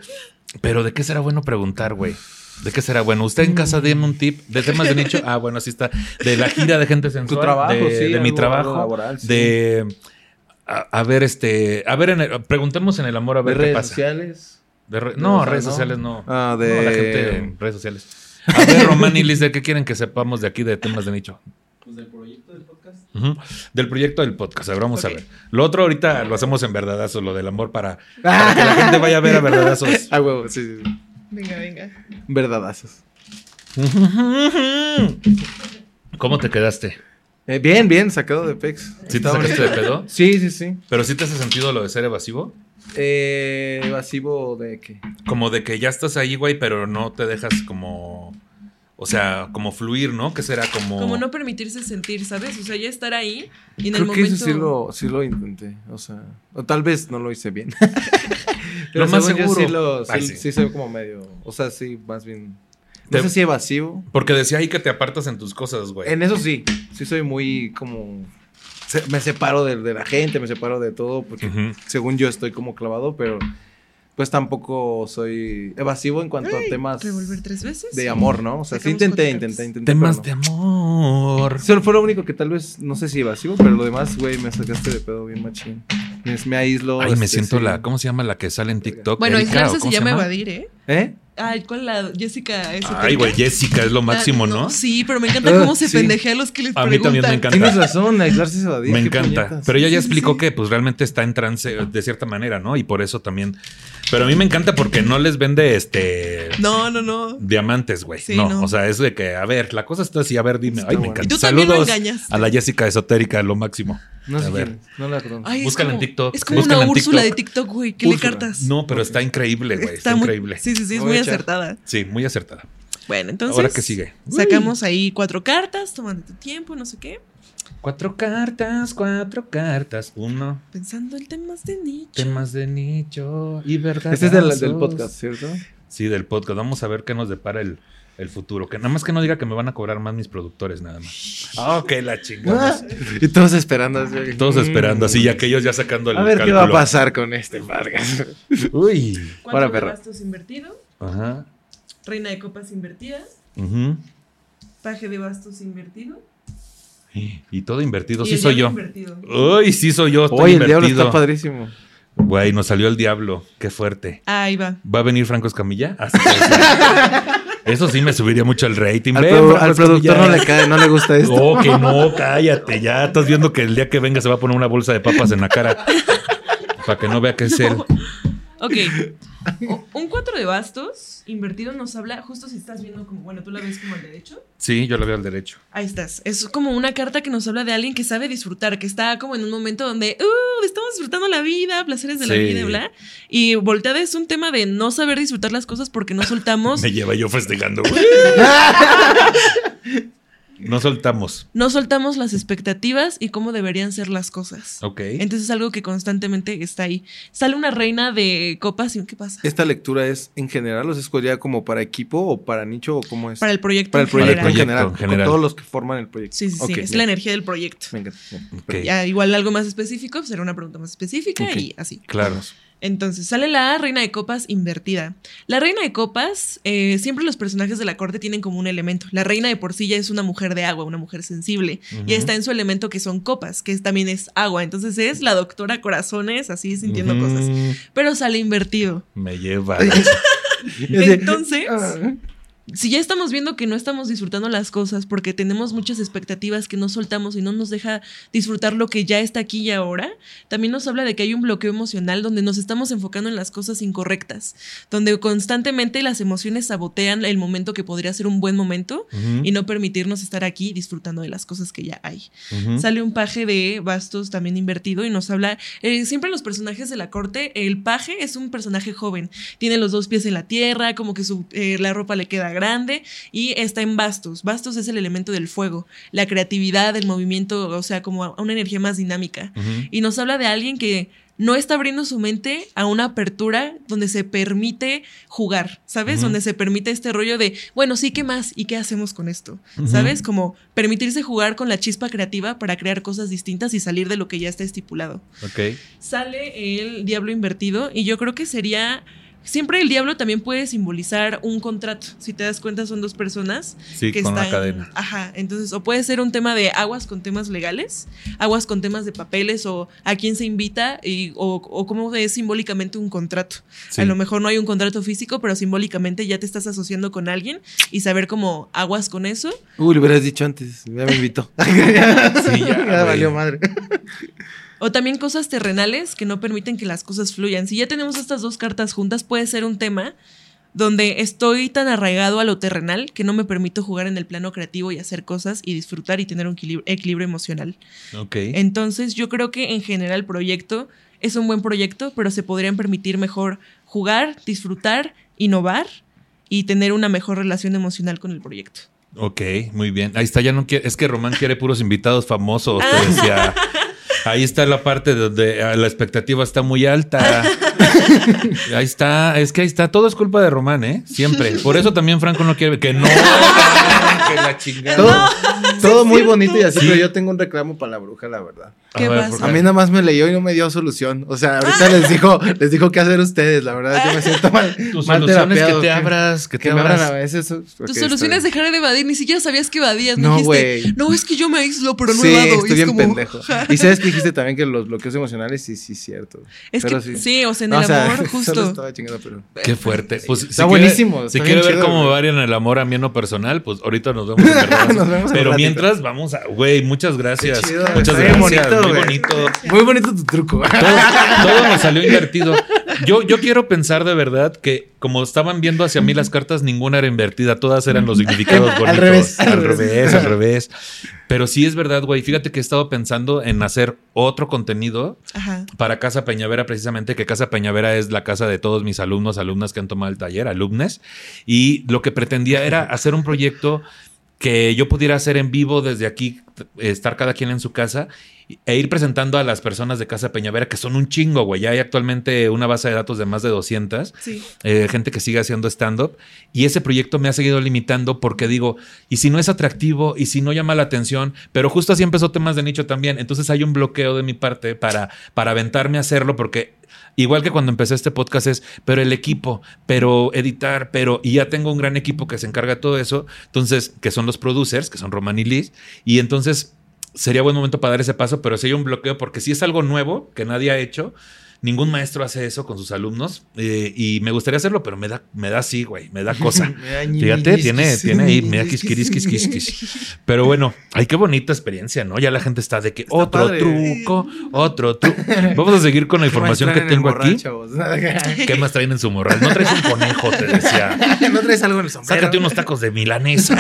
pero ¿de qué será bueno preguntar, güey? ¿De qué será bueno? ¿Usted en casa dime un tip de temas de nicho? Ah, bueno, así está. De la gira de gente sensual. trabajo, de, sí, de mi trabajo. laboral, sí. De. A, a ver, este. A ver, en el- preguntemos en el amor a De ver qué redes pasa. sociales. De re- De no, redes ¿no? sociales no. Ah, de- No, la gente en redes sociales. A (laughs) ver, Román y Liz, ¿de qué quieren que sepamos de aquí de temas de nicho? Pues del proyecto del podcast. Ujú. Del proyecto del podcast. A ver, vamos a ver. Lo otro ahorita lo hacemos en verdadazo, lo del amor para, para que la (laughs) gente vaya a ver a verdadazos. Ah, huevo, sí, sí, sí. Venga, venga. Verdadazos. ¿Cómo te quedaste? Eh, bien, bien, sacado de Pex. ¿Sí te sacaste de pedo? (laughs) Sí, sí, sí. ¿Pero sí te hace sentido lo de ser evasivo? Eh, evasivo de qué? Como de que ya estás ahí, güey, pero no te dejas como... O sea, como fluir, ¿no? Que será como... Como no permitirse sentir, ¿sabes? O sea, ya estar ahí y en Creo el que momento. eso sí lo, sí lo intenté. O sea, o tal vez no lo hice bien. (laughs) Lo más yo seguro. sí, lo, sí, Ay, sí. sí soy como medio. O sea, sí, más bien. No Te- sé si evasivo. Porque decía ahí que te apartas en tus cosas, güey. En eso sí. Sí soy muy como. se- me separo de, de la gente, me separo de todo. Porque según yo estoy como clavado, pero. Pues tampoco soy evasivo en cuanto a temas Revolver tres veces. de amor, ¿no? O sea, sí intenté, intenté, intenté. Temas de no. amor. Solo fue lo único que tal vez, no sé si evasivo, pero lo demás, güey, me sacaste de pedo bien machín. Me, me aíslo. Ay, me este, siento sí. la... ¿Cómo se llama la que sale en TikTok? Bueno, Erika, aislarse ¿o se cómo llama evadir, ¿eh? ¿Eh? Ay, ¿cuál la Jessica? esotérica? Ay, güey, Jessica es lo máximo, Ah, ¿no? Sí, pero me encanta Ah, cómo se sí. pendejea a los que les A mí preguntan. también me encanta. Tienes razón, aislarse es evadir. Me encanta. puñetas. Pero ella ya sí, explicó sí. que pues realmente está en trance de cierta manera, ¿no? Y por eso también. Pero a mí me encanta porque no les vende este No, no, no. diamantes, güey. Sí, no, no. o sea, es de que, a ver, la cosa está así, a ver, dime. Está Ay, me bueno. encanta. Y tú también lo Saludos engañas. a la Jessica esotérica, lo máximo. No sé A ver. quién no la conozco. Búscala en TikTok, Es como búscala una Úrsula de TikTok, güey. ¿Qué le cartas? No, pero está increíble, güey. Está, muy- increíble. Sí, sí, sí, es Voy muy acertada. Sí, muy acertada. Bueno, entonces. Ahora, ¿qué sigue? Sacamos ahí cuatro cartas, tomando tu tiempo, no sé qué. Cuatro cartas, cuatro cartas. Uno, Pensando en temas de nicho. temas de nicho y verdad. Este es del, del podcast, ¿cierto? Sí, del podcast. Vamos a ver qué nos depara el, el futuro. Que nada más que no diga que me van a cobrar más mis productores, nada más. (laughs) Ah, ok, la chingada. (laughs) y todos esperando. así. Todos esperando, así, y aquellos ya sacando el A ver qué va a pasar con este Vargas. (laughs) Uy. ¿Cuánto Para, bastos invertido? Ajá. Reina de copas invertida. Ujú. Paje de bastos invertido. Y todo invertido. y Sí soy yo. invertido. Uy, sí soy yo. Estoy Oye, el diablo invertido. está padrísimo. Güey, nos salió el diablo. Qué fuerte. Ahí va. ¿Va a venir Franco Escamilla? Así Eso sí me subiría mucho el rating. Al, Ven, al productor Escamilla. no le cae, no le gusta esto. Oh, que no, cállate. Ya estás viendo que el día que venga se va a poner una bolsa de papas en la cara. Para que no vea que es él. Ok. (laughs) Un 4 de bastos invertido nos habla, justo si estás viendo como, bueno, tú la ves como al derecho. Sí, yo lo veo al derecho. Ahí estás. Es como una carta que nos habla de alguien que sabe disfrutar, que está como en un momento donde, uh, estamos disfrutando la vida, placeres de la vida, y bla. Y volteada es un tema de no saber disfrutar las cosas porque no soltamos. (laughs) Me lleva yo festejando. (laughs) No soltamos. no soltamos las expectativas y cómo deberían ser las cosas. Ok. Entonces es algo que constantemente está ahí. Sale una reina de copas y ¿qué pasa? ¿Esta lectura es en general o se escogería como para equipo o para nicho o cómo es? Para el proyecto. Para el en proyecto en general. general, en general. Con todos los que forman el proyecto. Sí, sí, sí. Es bien. la energía del proyecto. Me encanta, bien. Ok. Ya igual algo más específico, pues será una pregunta más específica y así. Claro. Entonces sale la reina de copas invertida. La reina de copas, eh, siempre los personajes de la corte tienen como un elemento. La reina de por sí ya es una mujer de agua, una mujer sensible. Y está en su elemento que son copas, que es- también es agua. Entonces es la doctora corazones, así sintiendo cosas. Pero sale invertido. Me lleva. (laughs) Entonces, Ah. Si ya estamos viendo que no estamos disfrutando las cosas porque tenemos muchas expectativas que no soltamos y no nos deja disfrutar lo que ya está aquí y ahora, también nos habla de que hay un bloqueo emocional donde nos estamos enfocando en las cosas incorrectas, donde constantemente las emociones sabotean el momento que podría ser un buen momento y no permitirnos estar aquí disfrutando de las cosas que ya hay. Sale un paje de bastos también invertido y nos habla, eh, siempre los personajes de la corte, el paje es un personaje joven, tiene los dos pies en la tierra, como que su, eh, la ropa le queda grande y está en bastos. Bastos es el elemento del fuego, la creatividad, el movimiento, o sea, como una energía más dinámica. Y nos habla de alguien que no está abriendo su mente a una apertura donde se permite jugar, ¿sabes? Donde se permite este rollo de, bueno, sí, ¿qué más? ¿Y qué hacemos con esto? ¿Sabes? Como permitirse jugar con la chispa creativa para crear cosas distintas y salir de lo que ya está estipulado. Ok. Sale el diablo invertido y yo creo que sería... Siempre el diablo también puede simbolizar un contrato. Si te das cuenta, son dos personas Sí, que con una están- cadena. Ajá, entonces, o puede ser un tema de aguas con temas legales, aguas con temas de papeles, o a quién se invita, y, o, o cómo es simbólicamente un contrato. Sí. A lo mejor no hay un contrato físico, pero simbólicamente ya te estás asociando con alguien y saber cómo aguas con eso. Uy, le hubieras dicho antes, ya me invitó. (laughs) Sí, (laughs) ya, güey. valió madre. (laughs) O también cosas terrenales que no permiten que las cosas fluyan. Si ya tenemos estas dos cartas juntas, puede ser un tema donde estoy tan arraigado a lo terrenal que no me permito jugar en el plano creativo y hacer cosas y disfrutar y tener un equilibrio, equilibrio emocional. Ok. Entonces yo creo que en general el proyecto es un buen proyecto, pero se podrían permitir mejor jugar, disfrutar, innovar y tener una mejor relación emocional con el proyecto. Ok, muy bien. Ahí está, ya no quiere. Es que Román quiere puros invitados famosos. Te decía. (laughs) Ahí está la parte donde ah, la expectativa está muy alta. (laughs) Ahí está, es que ahí está. Todo es culpa de Román, ¿eh? Siempre. (laughs) Por eso también Franco no quiere que no. (laughs) que la chingada. Todo, todo muy cierto. bonito y así, Sí. pero yo tengo un reclamo para la bruja, la verdad. ¿Qué A ver, A mí nada más me leyó y no me dio solución. O sea, ahorita les dijo, les dijo qué hacer ustedes, la verdad. Yo me siento mal. (laughs) Tu mal solución es que te abras, que te me abran a veces. Tu solución es dejar de evadir, ni siquiera sabías que evadías. me No, dijiste, güey. No, es que yo me aíslo, pero no sí, evado. Y estoy es bien como, pendejo. Y sabes que dijiste también que los bloqueos emocionales, sí, sí, cierto. Es Pero que sí. o sea, en No, el o sea, amor, (laughs) solo justo. estaba chingando, pero... Qué fuerte. Pues, si Está quiere- buenísimo, Si está quiere bien ver cómo güey. va en el amor a mí en lo personal, pues ahorita nos vemos en. (laughs) Nos vemos en Pero mientras vamos a. Güey, muchas gracias. Qué chido, muchas gracias. bonito, muy bonito. Muy bonito tu truco. Todo, todo nos salió (laughs) invertido. Yo, yo quiero pensar de verdad que, como estaban viendo hacia mí las cartas, ninguna era invertida. Todas eran los significados Al bonitos. revés, Al al revés, revés. al revés. Pero sí es verdad, güey. Fíjate que he estado pensando en hacer otro contenido Ajá. para Casa Peñavera, precisamente, que Casa Peñavera es la casa de todos mis alumnos, alumnas que han tomado el taller, alumnes. Y lo que pretendía era hacer un proyecto que yo pudiera hacer en vivo desde aquí estar cada quien en su casa e ir presentando a las personas de Casa Peñavera, que son un chingo, güey. Ya hay actualmente una base de datos de más de 200. Sí. eh, gente que sigue haciendo stand-up. Y ese proyecto me ha seguido limitando porque digo, y si no es atractivo, y si no llama la atención, pero justo así empezó temas de nicho también. Entonces hay un bloqueo de mi parte para, para aventarme a hacerlo porque... Igual que cuando empecé este podcast es, pero el equipo, pero editar, pero, y ya tengo un gran equipo que se encarga de todo eso, entonces, que son los producers, que son Roman y Liz, y entonces sería buen momento para dar ese paso, pero sí hay un bloqueo porque si es algo nuevo que nadie ha hecho, ningún maestro hace eso con sus alumnos eh, y me gustaría hacerlo, pero me da, me da así, güey, me da (laughs) cosa. Me da Fíjate, tiene, tiene ahí, mira, quisquiris, quis, quis, quis. (laughs) Pero bueno, ay, qué bonita experiencia, ¿no? Ya la gente está de que otro padre. truco, otro truco. Vamos a seguir con la (laughs) información que tengo aquí. ¿Qué más traen en su morral? No traes un conejo, te decía. ¿No traes algo en el sombrero? Sácate unos tacos de milanesa.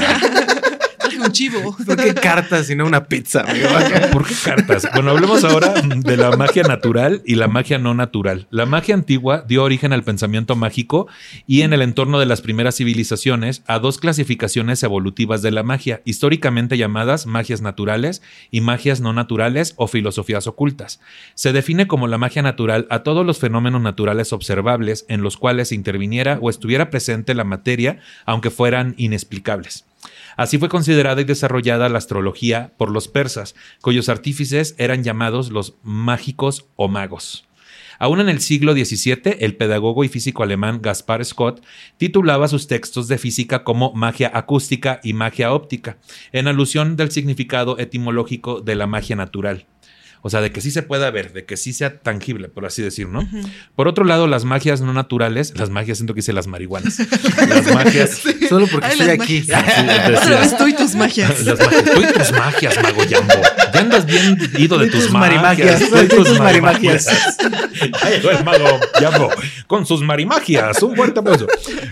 Traje (laughs) un chivo. (laughs) ¿Por qué cartas y no una pizza, amigo? (laughs) ¿Por qué cartas? Bueno, hablemos ahora de la magia natural y la magia no natural. La magia antigua dio origen al pensamiento mágico y en el entorno de las primeras civilizaciones a dos clasificaciones evolutivas de la magia, históricamente llamadas magias naturales y magias no naturales o filosofías ocultas. Se define como la magia natural a todos los fenómenos naturales observables en los cuales interviniera o estuviera presente la materia, aunque fueran inexplicables. Así fue considerada y desarrollada la astrología por los persas, cuyos artífices eran llamados los mágicos o magos. Aún en el siglo XVII, el pedagogo y físico alemán Gaspar Scott titulaba sus textos de física como magia acústica y magia óptica, en alusión del significado etimológico de la magia natural. O sea, de que sí se pueda ver, de que sí sea tangible, por así decir, ¿no? Por otro lado, las magias no naturales, las magias, siento que hice las marihuanas. Las (laughs) magias. Solo porque Ay, estoy aquí. Sabes tú y tus magias. Las magias. Tú y tus magias, mago Yambo. Andas bien ido de tus, tus magias. marimagias. Tus tus marimagias. marimagias. Ahí llegó el mago Yambo con sus marimagias. Un fuerte aplauso.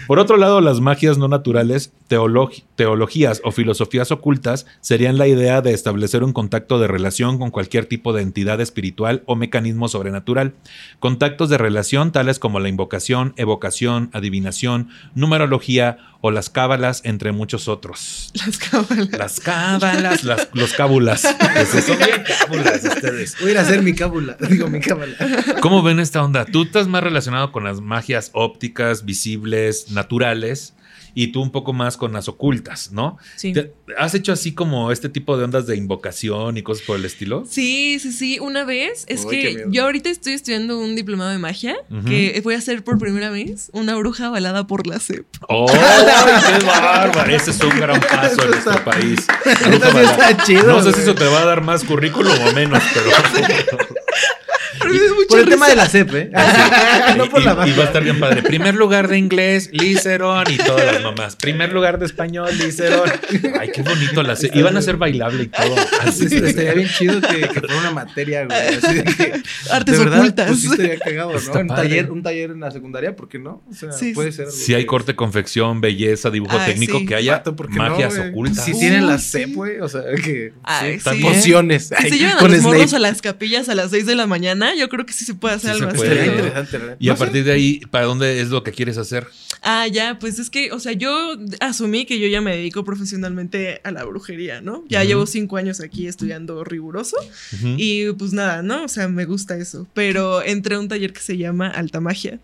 Por otro lado, las magias no naturales, teolog- teologías o filosofías ocultas serían la idea de establecer un contacto de relación con cualquier tipo de entidad espiritual o mecanismo sobrenatural. Contactos de relación tales como la invocación, evocación, adivinación, numerología o las cábalas, entre muchos otros. (laughs) Las cábalas. Las cábalas, las, los cábulas. (laughs) Son bien cábulas ustedes. Voy a ir a hacer mi cábula. (laughs) Digo, mi cábala. ¿Cómo ven esta onda? Tú estás más relacionado con las magias ópticas, visibles, naturales, y tú un poco más con las ocultas, ¿no? Sí. ¿Te- ¿Has hecho así como este tipo de ondas de invocación y cosas por el estilo? Sí, sí, sí. Una vez es Uy, que yo ahorita estoy estudiando un diplomado de magia que voy a hacer por primera vez una bruja avalada por la SEP. ¡Oh, (laughs) qué bárbaro! Ese es un gran (laughs) paso en nuestro país. (laughs) Está chido, No sé si eso te va a dar más currículum o menos, pero... Pero me da mucha Por el tema risa. de la CEP, ¿eh? (laughs) no por y, la y va a estar bien padre. (laughs) Primer lugar de inglés, Licerón y todas las mamás. Primer lugar de español, Licerón. Ay, qué bonito las. Iban a ser bailable y todo. Así Sí, estaría bien chido que, que fuera una materia, güey. Así de que. Artes de verdad, ocultas. Pues sí estaría cagado, Está ¿no? Un padre. taller, un taller en la secundaria, ¿por qué no? O sea, Sí, puede ser. Si hay que- corte, confección, belleza, dibujo Ay, técnico, sí. que haya Vato, ¿por qué magias no, ocultas. Si tienen la CEP, güey, o sea, que. Ay, sí, sí. Pociones. Si ay, se llevan a con los morros a las capillas a las 6 de la mañana, yo creo que sí se puede hacer Sí algo se así. Y a sé. partir de ahí, ¿para dónde es lo que quieres hacer? Ah, ya, pues es que, o sea, yo asumí que yo ya me dedico profesionalmente a la brujería, ¿no? Ya llevo cinco años aquí estudiando riguroso y pues nada, ¿no? O sea, me gusta eso. Pero entré a un taller que se llama Alta Magia.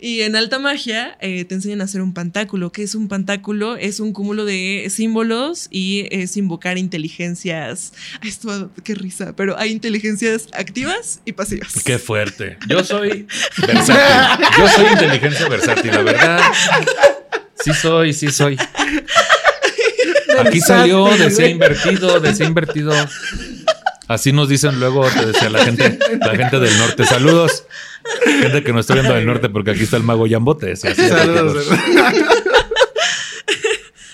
Y en Alta Magia eh, te enseñan a hacer un pantáculo. ¿Qué es un pantáculo? Es un cúmulo de símbolos y es invocar inteligencias. (laughs) Ay, Esto, qué risa, pero hay inteligencias activas y pasivas. Qué fuerte. Yo soy (laughs) versátil. Yo soy inteligencia versátil, la verdad. Sí soy, sí soy. (laughs) Aquí salió, decía invertido, decía invertido. Así nos dicen luego, te decía la gente, la gente del norte. Saludos. Gente que no está viendo del norte, porque aquí está el mago Yambote. Saludos.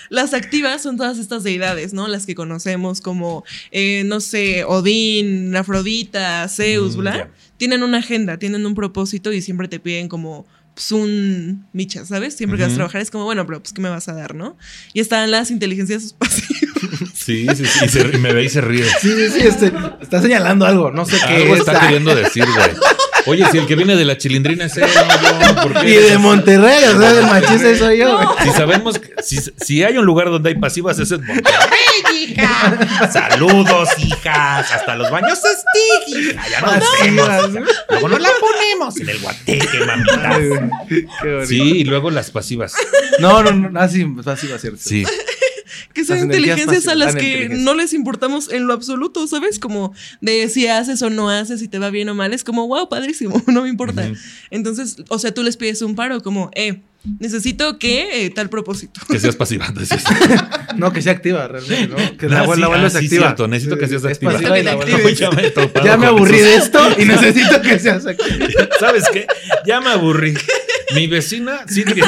Las activas son todas estas deidades, ¿no? Las que conocemos como, eh, no sé, Odín, Afrodita, Zeus, Mm, bla. Tienen una agenda, tienen un propósito y siempre te piden como pues, un micha, ¿sabes? Siempre que vas a trabajar es como, bueno, pero pues, ¿qué me vas a dar, no? Y están las inteligencias (laughs) pasivas. Sí, sí, sí. Y, se- me ve y se ríe. Sí, sí, sí, este, está señalando algo, no sé qué Algo es. está queriendo decir, güey. Oye, si el que viene de la chilindrina es él, no yo, ¿por qué? Y de Monterrey, o sea, del machista soy yo. güey. Si sabemos, que- si, si hay un lugar donde hay pasivas, ese es Monterrey. (laughs) (laughs) Saludos, hijas. Hasta los baños Stig, hija. Ya nos vemos. Luego nos la ponemos en el guateque, mamita. Ay, güey, Qué bonito. Sí, y luego las pasivas. No, no, no, así, así va a ser. Sí. (laughs) Que son inteligencias a las la que no les importamos en lo absoluto, ¿sabes? Como de si haces o no haces, si te va bien o mal. Es como, wow, padrísimo, (laughs) no me importa. Entonces, o sea, tú les pides un paro, como, eh, necesito que eh, tal propósito. Que seas pasiva. (laughs) decías. No, que sea activa, realmente, ¿no? Que Ah, la abuela, sí, la abuela ah, es sí, activa. cierto, necesito que seas Es activa. pasiva y la abuela- actives. (laughs) Ya me Ya me aburrí esos- de esto y necesito que seas activa. (laughs) ¿Sabes qué? Ya me aburrí. Mi vecina, sí, que-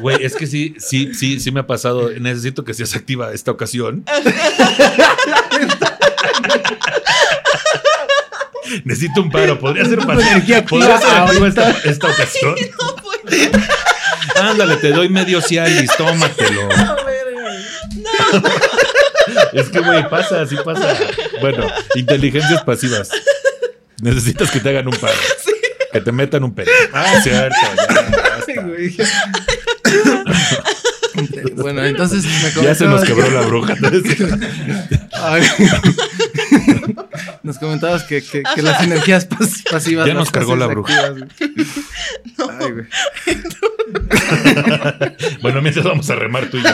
güey, es que sí, sí, sí, sí me ha pasado. Necesito que seas activa esta ocasión. Necesito un paro. Podría ser Tu paro. energía Podría ser activa activa esta, esta ocasión. Ándale, te doy medio Cialis, tómatelo. (laughs) Es que, güey, pasa, así pasa. Bueno, inteligencias pasivas. Necesitas que te hagan un paro. Que te metan un pelo. Ah, cierto. Ya. (laughs) Bueno, entonces me Ya se nos quebró que- la bruja. Ay. Nos comentabas que, que, que las energías pas- pasivas. Ya nos cargó la bruja. Ay, güey. (laughs) Bueno, mientras vamos a remar tú y yo.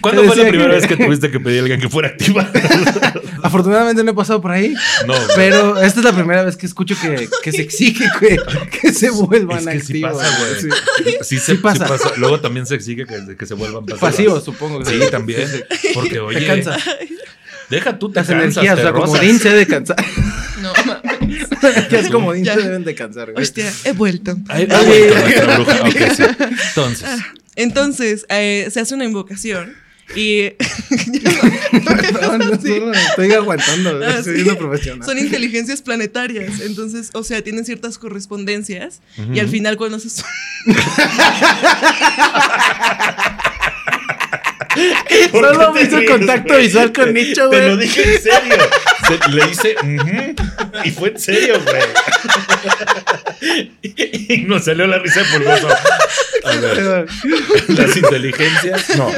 ¿Cuándo fue la primera que- vez que tuviste que pedir a alguien que fuera activa? (laughs) Afortunadamente no he pasado por ahí, No, güey. pero esta es la primera vez que escucho que, que se exige que, que se vuelvan es que sí activos. pasa, güey. Sí. Sí, se- Sí pasa. sí pasa. Luego también se exige que, que se vuelvan pasivas. Pasivos, supongo. que Sí, también. Porque, oye, Te cansa. deja tú te Las cansas, energías, o sea, rozas. comodín se ha de cansar. No, (laughs) que es comodín Ya. deben de cansar, güey. Hostia, he vuelto. Ay, Ay, ay, ay, nuestra bruja. Ok, sí. (laughs) Entonces, Entonces, eh, se hace una invocación y Perdón, (laughs) no, estoy aguantando. Ah, estoy sí. profesional. son inteligencias planetarias. Entonces, o sea, tienen ciertas correspondencias y al final cuando se Solo me hizo contacto visual con Nicho, te lo güey. dije en serio. Se- le hice y fue en serio, güey. y nos salió la risa de pulgoso. A ver, las inteligencias, no,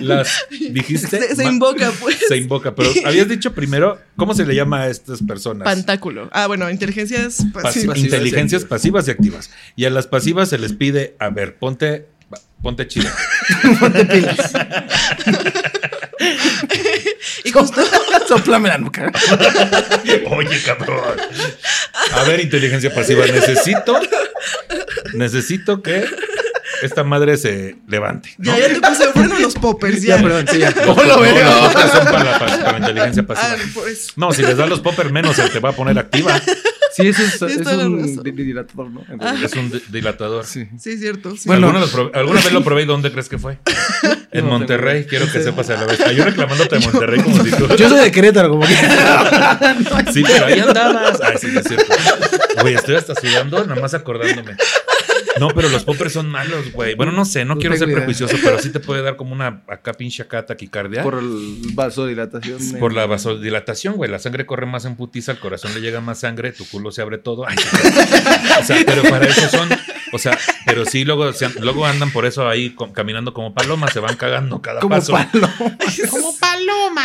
las dijiste. se, invoca, pues. Se invoca, pero habías dicho primero, ¿cómo se le llama a estas personas? Pantáculo. Ah, bueno, inteligencias Pas- pasivas. pasivas inteligencias pasivas y activas. Y a las pasivas se les pide, a ver, ponte, ponte chido. (laughs) (laughs) Y justo (laughs) Soplame la nuca. Oye, cabrón. A ver, inteligencia pasiva, necesito, necesito que esta madre se levante. ¿no? ya, ya te puse los poppers. Ya, Ya, perdón, sí, ya. ¿Cómo lo no, veo? poppers son para la, para la inteligencia pasiva. Ah, por eso. No, si les das los poppers menos, se te va a poner activa. Sí, eso es, (laughs) un dilatador, ¿no? Es un di- dilatador. Sí. Sí, es cierto. sí. Bueno. ¿Alguna, probé- alguna vez lo probé y dónde crees que fue? (laughs) En No, Monterrey, tengo- quiero que sepas a la vez. Ah, Yo reclamándote de Monterrey como si tú. Yo soy de (laughs) Querétaro, como que. Sí, pero ahí andabas. Ay, sí, no es cierto. Güey, estoy hasta sudando, nada más acordándome. No, pero los poppers son malos, güey. Bueno, no sé, no No quiero ser idea. prejuicioso, pero sí te puede dar como una acá pinche acá taquicardia. Por el vasodilatación. Por la vasodilatación, güey. La sangre corre más en putiza, al corazón le llega más sangre, tu culo se abre todo. (laughs) Ay, (laughs) o sea, pero para eso son. O sea, pero sí, luego, se- luego andan por eso ahí caminando como palomas, se van cagando cada Como paso. palo. Como paloma.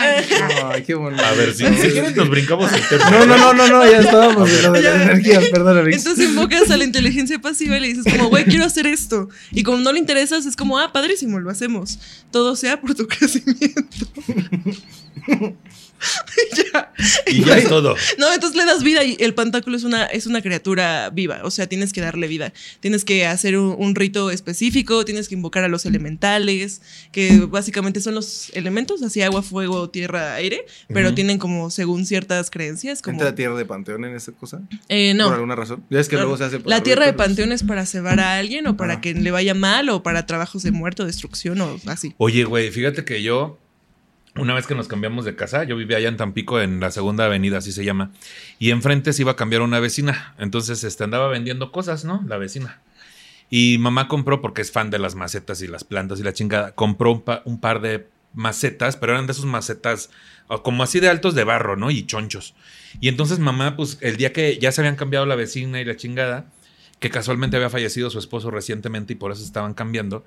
Ay, qué bonito. A ver, si, si quieres nos brincamos el tema. No, no, no, no, no, ya estábamos en lo de las energías, perdón, Alex. Entonces invocas a la inteligencia pasiva y le dices como, güey, quiero hacer esto. Y como no le interesas, es como, ah, padrísimo, lo hacemos. Todo sea por tu (laughs) crecimiento. (laughs) ya. Y ya es todo. No, entonces le das vida y el pantáculo es una, es una criatura viva. O sea, tienes que darle vida. Tienes que hacer un, un rito específico, tienes que invocar a los elementales, que básicamente son los elementos, así agua, fuego, tierra, aire, pero tienen como según ciertas creencias. Como, ¿Entra tierra de panteón en esa cosa? Eh, no. Por alguna razón. Ya es que No, luego se hace. por la tierra de panteón es para cebar a alguien o para Ah. que le vaya mal o para trabajos de muerto, destrucción o así. Oye, güey, fíjate que yo, una vez que nos cambiamos de casa, yo vivía allá en Tampico, en la segunda avenida, así se llama, y enfrente se iba a cambiar una vecina. Entonces, este, andaba vendiendo cosas, ¿no? La vecina. Y mamá compró, porque es fan de las macetas y las plantas y la chingada, compró un, un par de macetas, pero eran de esos macetas como así de altos de barro, ¿no? Y chonchos. Y entonces mamá, pues el día que ya se habían cambiado la vecina y la chingada, que casualmente había fallecido su esposo recientemente y por eso estaban cambiando,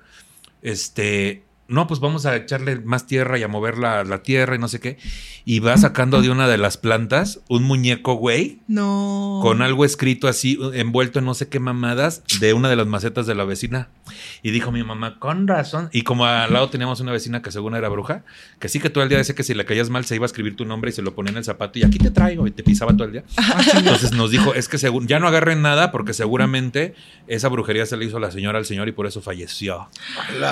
este, no, pues vamos a echarle más tierra y a mover la, la tierra y no sé qué. Y va sacando de una de las plantas un muñeco, güey, No. con algo escrito así, envuelto en no sé qué mamadas, de una de las macetas de la vecina. Y dijo mi mamá, con razón. Y como al lado teníamos una vecina que según era bruja, que sí que todo el día decía que si le caías mal se iba a escribir tu nombre y se lo ponía en el zapato y aquí te traigo y te pisaba todo el día. Entonces nos dijo, es que según, ya no agarren nada porque seguramente esa brujería se le hizo a la señora al señor y por eso falleció.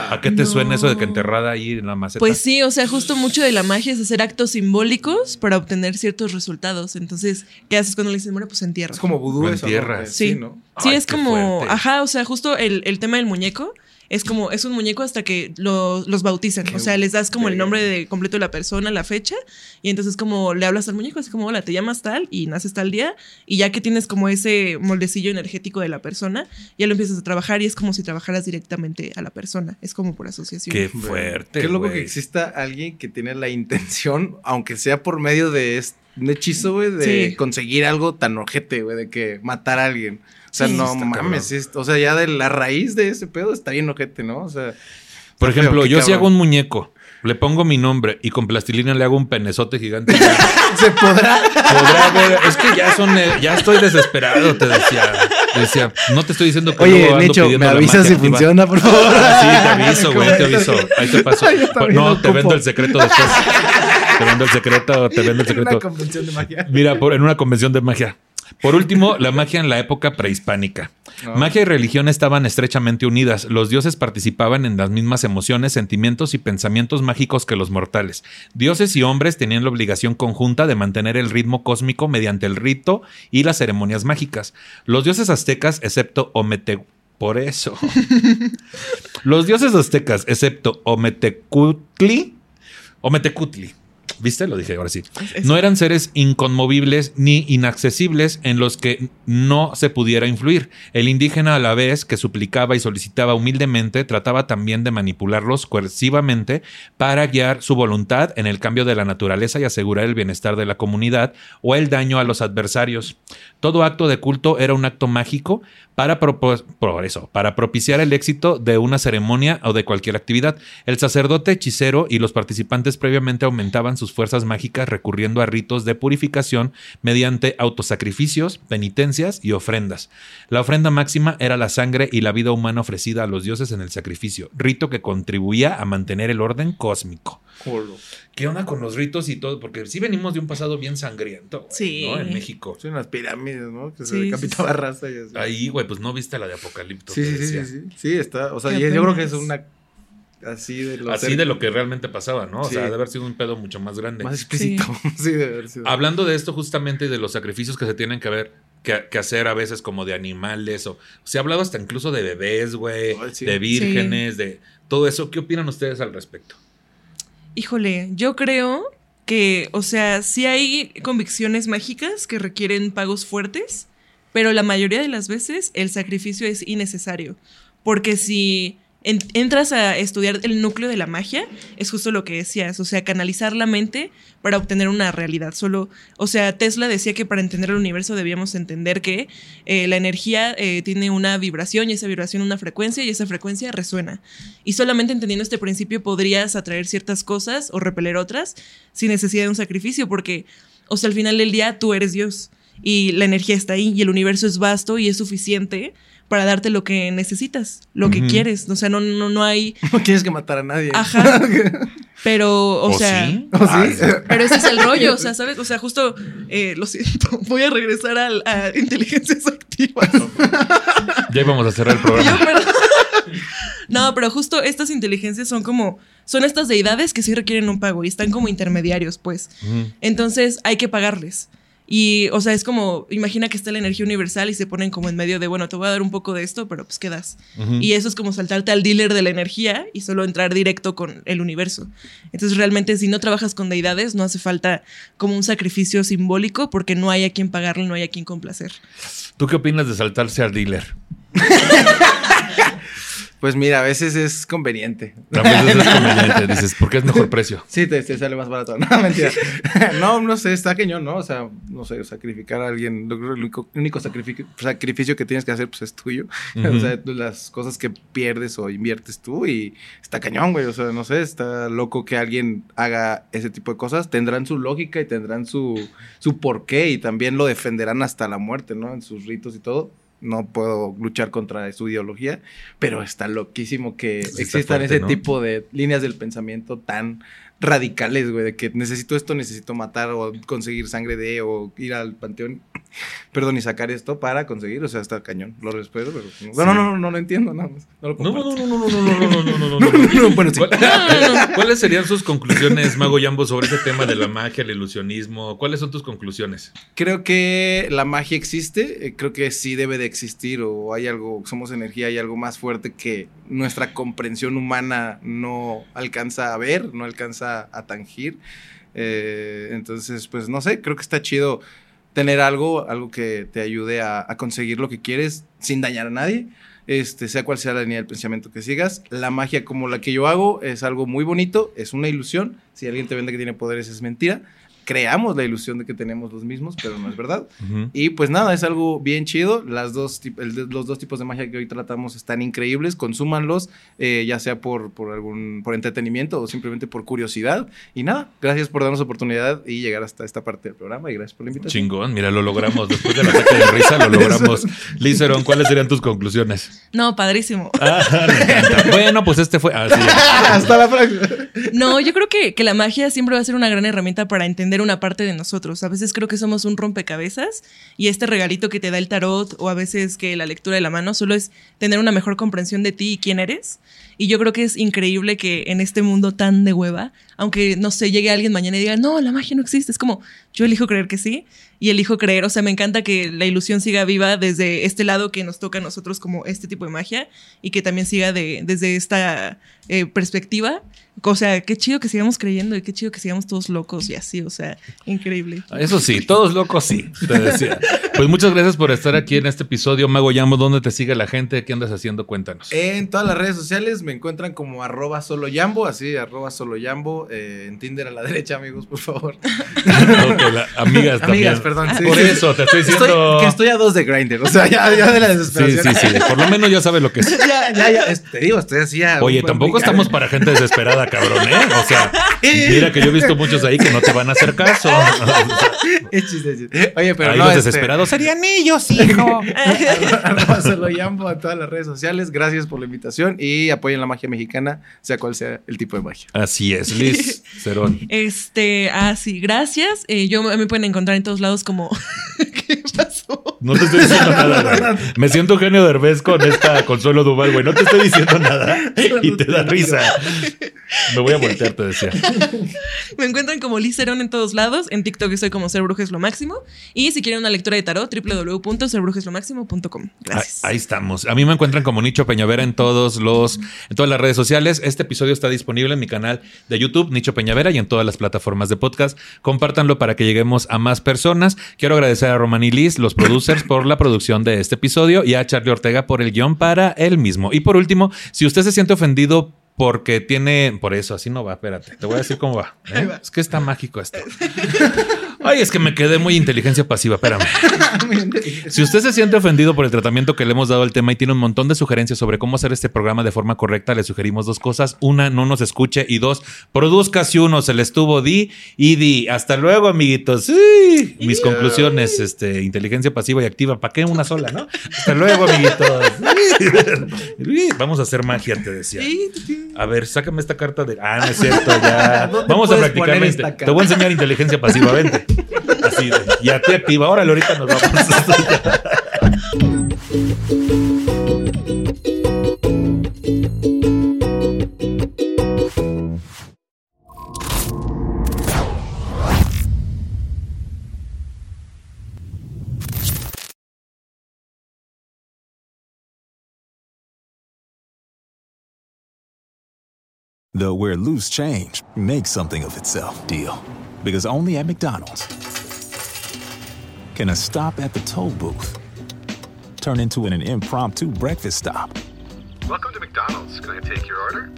¿A qué te No. suena eso de que enterrada ahí en la maceta? Pues sí, o sea, justo mucho de la magia es hacer actos simbólicos para obtener ciertos resultados. Entonces, ¿qué haces cuando le dicen, bueno, pues entierra? Es como vudú entierras. Eh, Sí. ¿no? Sí, Ay, es como, fuerte. ajá, o sea, justo el, el tema del muñeco es como, es un muñeco hasta que lo- los bautizan. Qué o sea, les das como el nombre de completo de la persona, la fecha, y entonces como le hablas al muñeco, así como, hola, te llamas tal y naces tal día, y ya que tienes como ese moldecillo energético de la persona, ya lo empiezas a trabajar y es como si trabajaras directamente a la persona. Es como por asociación. Qué fuerte. Qué loco que exista alguien que tiene la intención, aunque sea por medio de es- un hechizo, güey, de Sí. conseguir algo tan ojete, güey, de que matar a alguien. O sea, Sí. no mames, es- o sea, ya de la raíz de ese pedo está bien ojete, ¿no? O sea, Por ejemplo, yo si hago un muñeco, le pongo mi nombre y con plastilina le hago un penezote gigante. (laughs) se podrá. Podrá ver, es que ya son, eh, ya estoy desesperado, te decía. Decía, no te estoy diciendo que Oye, ando Nicho, me avisas si activa. funciona, por favor. Sí, te aviso, güey, te aviso. (laughs) Ahí te paso. No, te vendo el secreto después. Te vendo el secreto, te vendo el En una secreto. convención de magia. Mira, por- en una convención de magia. Por último, la magia en la época prehispánica. No. Magia y religión estaban estrechamente unidas. Los dioses participaban en las mismas emociones, sentimientos y pensamientos mágicos que los mortales. Dioses y hombres tenían la obligación conjunta de mantener el ritmo cósmico mediante el rito y las ceremonias mágicas. Los dioses aztecas, excepto Omete... Por eso. (laughs) Los dioses aztecas, excepto Ometecutli, Ometecutli, ¿viste? Lo dije ahora sí. No eran seres inconmovibles ni inaccesibles en los que no se pudiera influir. El indígena a la vez que suplicaba y solicitaba humildemente, trataba también de manipularlos coercivamente para guiar su voluntad en el cambio de la naturaleza y asegurar el bienestar de la comunidad o el daño a los adversarios. Todo acto de culto era un acto mágico para, por eso, para propiciar el éxito de una ceremonia o de cualquier actividad. El sacerdote hechicero y los participantes previamente aumentaban sus fuerzas mágicas recurriendo a ritos de purificación mediante autosacrificios, penitencias y ofrendas. La ofrenda máxima era la sangre y la vida humana ofrecida a los dioses en el sacrificio, rito que contribuía a mantener el orden cósmico. ¿Qué onda con los ritos y todo? Porque sí venimos de un pasado bien sangriento, güey, Sí. ¿no? En México. Son las pirámides, ¿no? Que se Sí, decapitaba sí. raza y así. Ahí, güey, pues no viste la de Apocalipto. Sí, sí, sí, sí, sí. Está. O sea, yo creo que es una. Así de lo. Así de lo que realmente pasaba, ¿no? O Sí. sea, de haber sido un pedo mucho más grande. Más explícito. (laughs) Sí, de haber sido. Hablando de esto justamente y de los sacrificios que se tienen que ver, que, que hacer a veces como de animales o se ha hablado hasta incluso de bebés, güey, sí. de vírgenes, de todo eso. ¿Qué opinan ustedes al respecto? Híjole, yo creo que, o sea, sí hay convicciones mágicas que requieren pagos fuertes, pero la mayoría de las veces el sacrificio es innecesario. Porque si en- entras a estudiar el núcleo de la magia, es justo lo que decías, o sea, canalizar la mente para obtener una realidad. Solo, o sea, Tesla decía que para entender el universo debíamos entender que eh, la energía eh, tiene una vibración y esa vibración una frecuencia y esa frecuencia resuena. Y solamente entendiendo este principio podrías atraer ciertas cosas o repeler otras sin necesidad de un sacrificio, porque, o sea, al final del día tú eres Dios y la energía está ahí y el universo es vasto y es suficiente para darte lo que necesitas, lo que quieres. O sea, no, no, no hay. (laughs) No tienes que matar a nadie. Ajá. (laughs) Pero, o, sea. sí? ¿O sí? Pero ese es el rollo, o sea, (laughs) ¿sabes? O sea, justo, eh, lo siento, voy a regresar al- a, inteligencias activas. ya íbamos a cerrar el Yo, programa. No, pero justo estas inteligencias son como, son estas deidades que sí requieren un pago y están como intermediarios, pues. Entonces hay que pagarles. Y, o sea, es como, imagina que está la energía universal y se ponen como en medio de, bueno, te voy a dar un poco de esto, pero pues quedas. Ujú. Y eso es como saltarte al dealer de la energía y solo entrar directo con el universo. Entonces, realmente, si no trabajas con deidades, no hace falta como un sacrificio simbólico porque no hay a quien pagarle, no hay a quien complacer. ¿Tú qué opinas de saltarse al dealer? (laughs) Pues mira, a veces es conveniente. A veces es (laughs) conveniente, dices, porque es mejor precio. Sí, te, te sale más barato. (laughs) No, mentira. (laughs) no, no sé, está cañón, ¿no? O sea, no sé, sacrificar a alguien, lo único, único sacrificio, sacrificio que tienes que hacer, pues es tuyo. O sea, las cosas que pierdes o inviertes tú y está cañón, güey. O sea, no sé, está loco que alguien haga ese tipo de cosas. Tendrán su lógica y tendrán su, su porqué y también lo defenderán hasta la muerte, ¿no? En sus ritos y todo no puedo luchar contra su ideología, pero está loquísimo que existan ese tipo de líneas del pensamiento tan radicales, güey, de que necesito esto, necesito matar o conseguir sangre de o ir al panteón, perdón, y sacar esto para conseguir, o sea, está cañón, lo respeto, pero no, no, no, no, lo entiendo nada más. No, no, no, no, no, no, no, no, no, no, no, no, bueno, sí. ¿Cuáles serían sus conclusiones, Mago Yambo, sobre ese tema de la magia, el ilusionismo? ¿Cuáles son tus conclusiones? Creo que la magia existe, creo que sí debe de existir o hay algo, somos energía, hay algo más fuerte que nuestra comprensión humana no alcanza a ver, no alcanza a, tangir. Eh, entonces, pues no sé, creo que está chido tener algo, algo que te ayude a, conseguir lo que quieres sin dañar a nadie. Este, sea cual sea la línea del pensamiento que sigas. La magia como la que yo hago es algo muy bonito, es una ilusión. Si alguien te vende que tiene poderes es mentira creamos la ilusión de que tenemos los mismos, pero no es verdad. Y pues nada, es algo bien chido. Las dos, los dos tipos de magia que hoy tratamos están increíbles, consúmanlos, eh, ya sea por, por, algún, por entretenimiento o simplemente por curiosidad. Y nada, gracias por darnos oportunidad y llegar hasta esta parte del programa y gracias por la invitación. Chingón, mira, lo logramos. Después del ataque de risa, lo logramos. (laughs) Lizeron, ¿cuáles serían tus conclusiones? No, padrísimo. Ah, (laughs) bueno, pues este fue... Ah, (laughs) hasta la próxima. No, yo creo que, que la magia siempre va a ser una gran herramienta para entender una parte de nosotros. A veces creo que somos un rompecabezas y este regalito que te da el tarot o a veces que la lectura de la mano solo es tener una mejor comprensión de ti y quién eres. Y yo creo que es increíble que en este mundo tan de hueva, aunque no sé, llegue alguien mañana y diga, no, la magia no existe, es como, yo elijo creer que sí y elijo creer, o sea, me encanta que la ilusión siga viva desde este lado que nos toca a nosotros como este tipo de magia y que también siga de, desde esta eh, perspectiva o sea, qué chido que sigamos creyendo y qué chido que sigamos todos locos y así, o sea, increíble. Eso sí, todos locos sí, te decía. Pues muchas gracias por estar aquí en este episodio. Mago Yambo, ¿dónde te sigue la gente? ¿Qué andas haciendo? Cuéntanos. En todas las redes sociales me encuentran como arroba solo yambo, así, arroba solo yambo. Eh, en Tinder a la derecha, amigos, por favor. (laughs) amigas también. Amigas, perdón. Sí, por eso te estoy diciendo. que estoy a dos de Grinder, o sea, ya, ya, de la desesperación. Sí, sí, sí. Por lo menos ya sabes lo que es. (laughs) ya, ya, ya. Te digo, estoy así. Oye, tampoco estamos para gente desesperada cabrón, ¿eh? O sea, mira que yo he visto muchos ahí que no te van a hacer caso. (laughs) Oye, pero ahí no, los este, desesperados serían ellos, hijo. (laughs) Se lo llamo a todas las redes sociales. Gracias por la invitación y apoyen la magia mexicana, sea cual sea el tipo de magia. Así es, Liz (laughs) Cerón. Este, ah, sí, gracias. Eh, yo me pueden encontrar en todos lados como. ¿Qué pasó? No te estoy diciendo nada, Me siento genio Derbez con esta Consuelo Duval, güey. No te estoy diciendo nada y te da risa. (laughs) Me voy a voltear, te decía. Me encuentran como Liz en todos lados. En TikTok estoy como Ser Brujes Lo Máximo. Y si quieren una lectura de tarot, www.serbrujeslomáximo.com. Gracias. Ahí, estamos. A mí me encuentran como Nicho Peñavera en todos los, en todas las redes sociales. Este episodio está disponible en mi canal de YouTube, Nicho Peñavera, y en todas las plataformas de podcast. Compártanlo para que lleguemos a más personas. Quiero agradecer a Roman y Liz, los producers, por la producción de este episodio y a Charlie Ortega por el guion para él mismo. Y por último, si usted se siente ofendido porque tiene. Por eso, así no va, espérate. Te voy a decir cómo va. ¿eh? Es que está mágico esto. (laughs) Ay, es que me quedé muy inteligencia pasiva, espérame. (laughs) si usted se siente ofendido por el tratamiento que le hemos dado al tema y tiene un montón de sugerencias sobre cómo hacer este programa de forma correcta, le sugerimos dos cosas. Una, no nos escuche. Y dos, produzca si uno se le estuvo di y di. Hasta luego, amiguitos. Sí. Mis conclusiones, este, inteligencia pasiva y activa. ¿Para qué una sola, no? Hasta luego, amiguitos. Vamos a hacer magia, te decía. A ver, sácame esta carta de. Ah, no es cierto, ya. Vamos a practicar. Te voy a enseñar inteligencia pasiva, vente. Así de. Ya. Órale, ahorita nos vamos. Where loose change makes something of itself deal. Because only at McDonald's can a stop at the toll booth turn into an, an impromptu breakfast stop. Welcome to McDonald's. Can I take your order?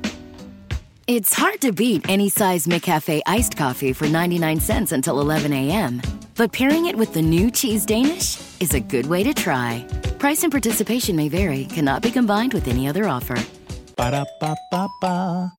It's hard to beat any size McCafe iced coffee for 99 cents until 11 a.m. But pairing it with the new Cheese Danish is a good way to try. Price and participation may vary, cannot be combined with any other offer. Ba-da-ba-ba-ba.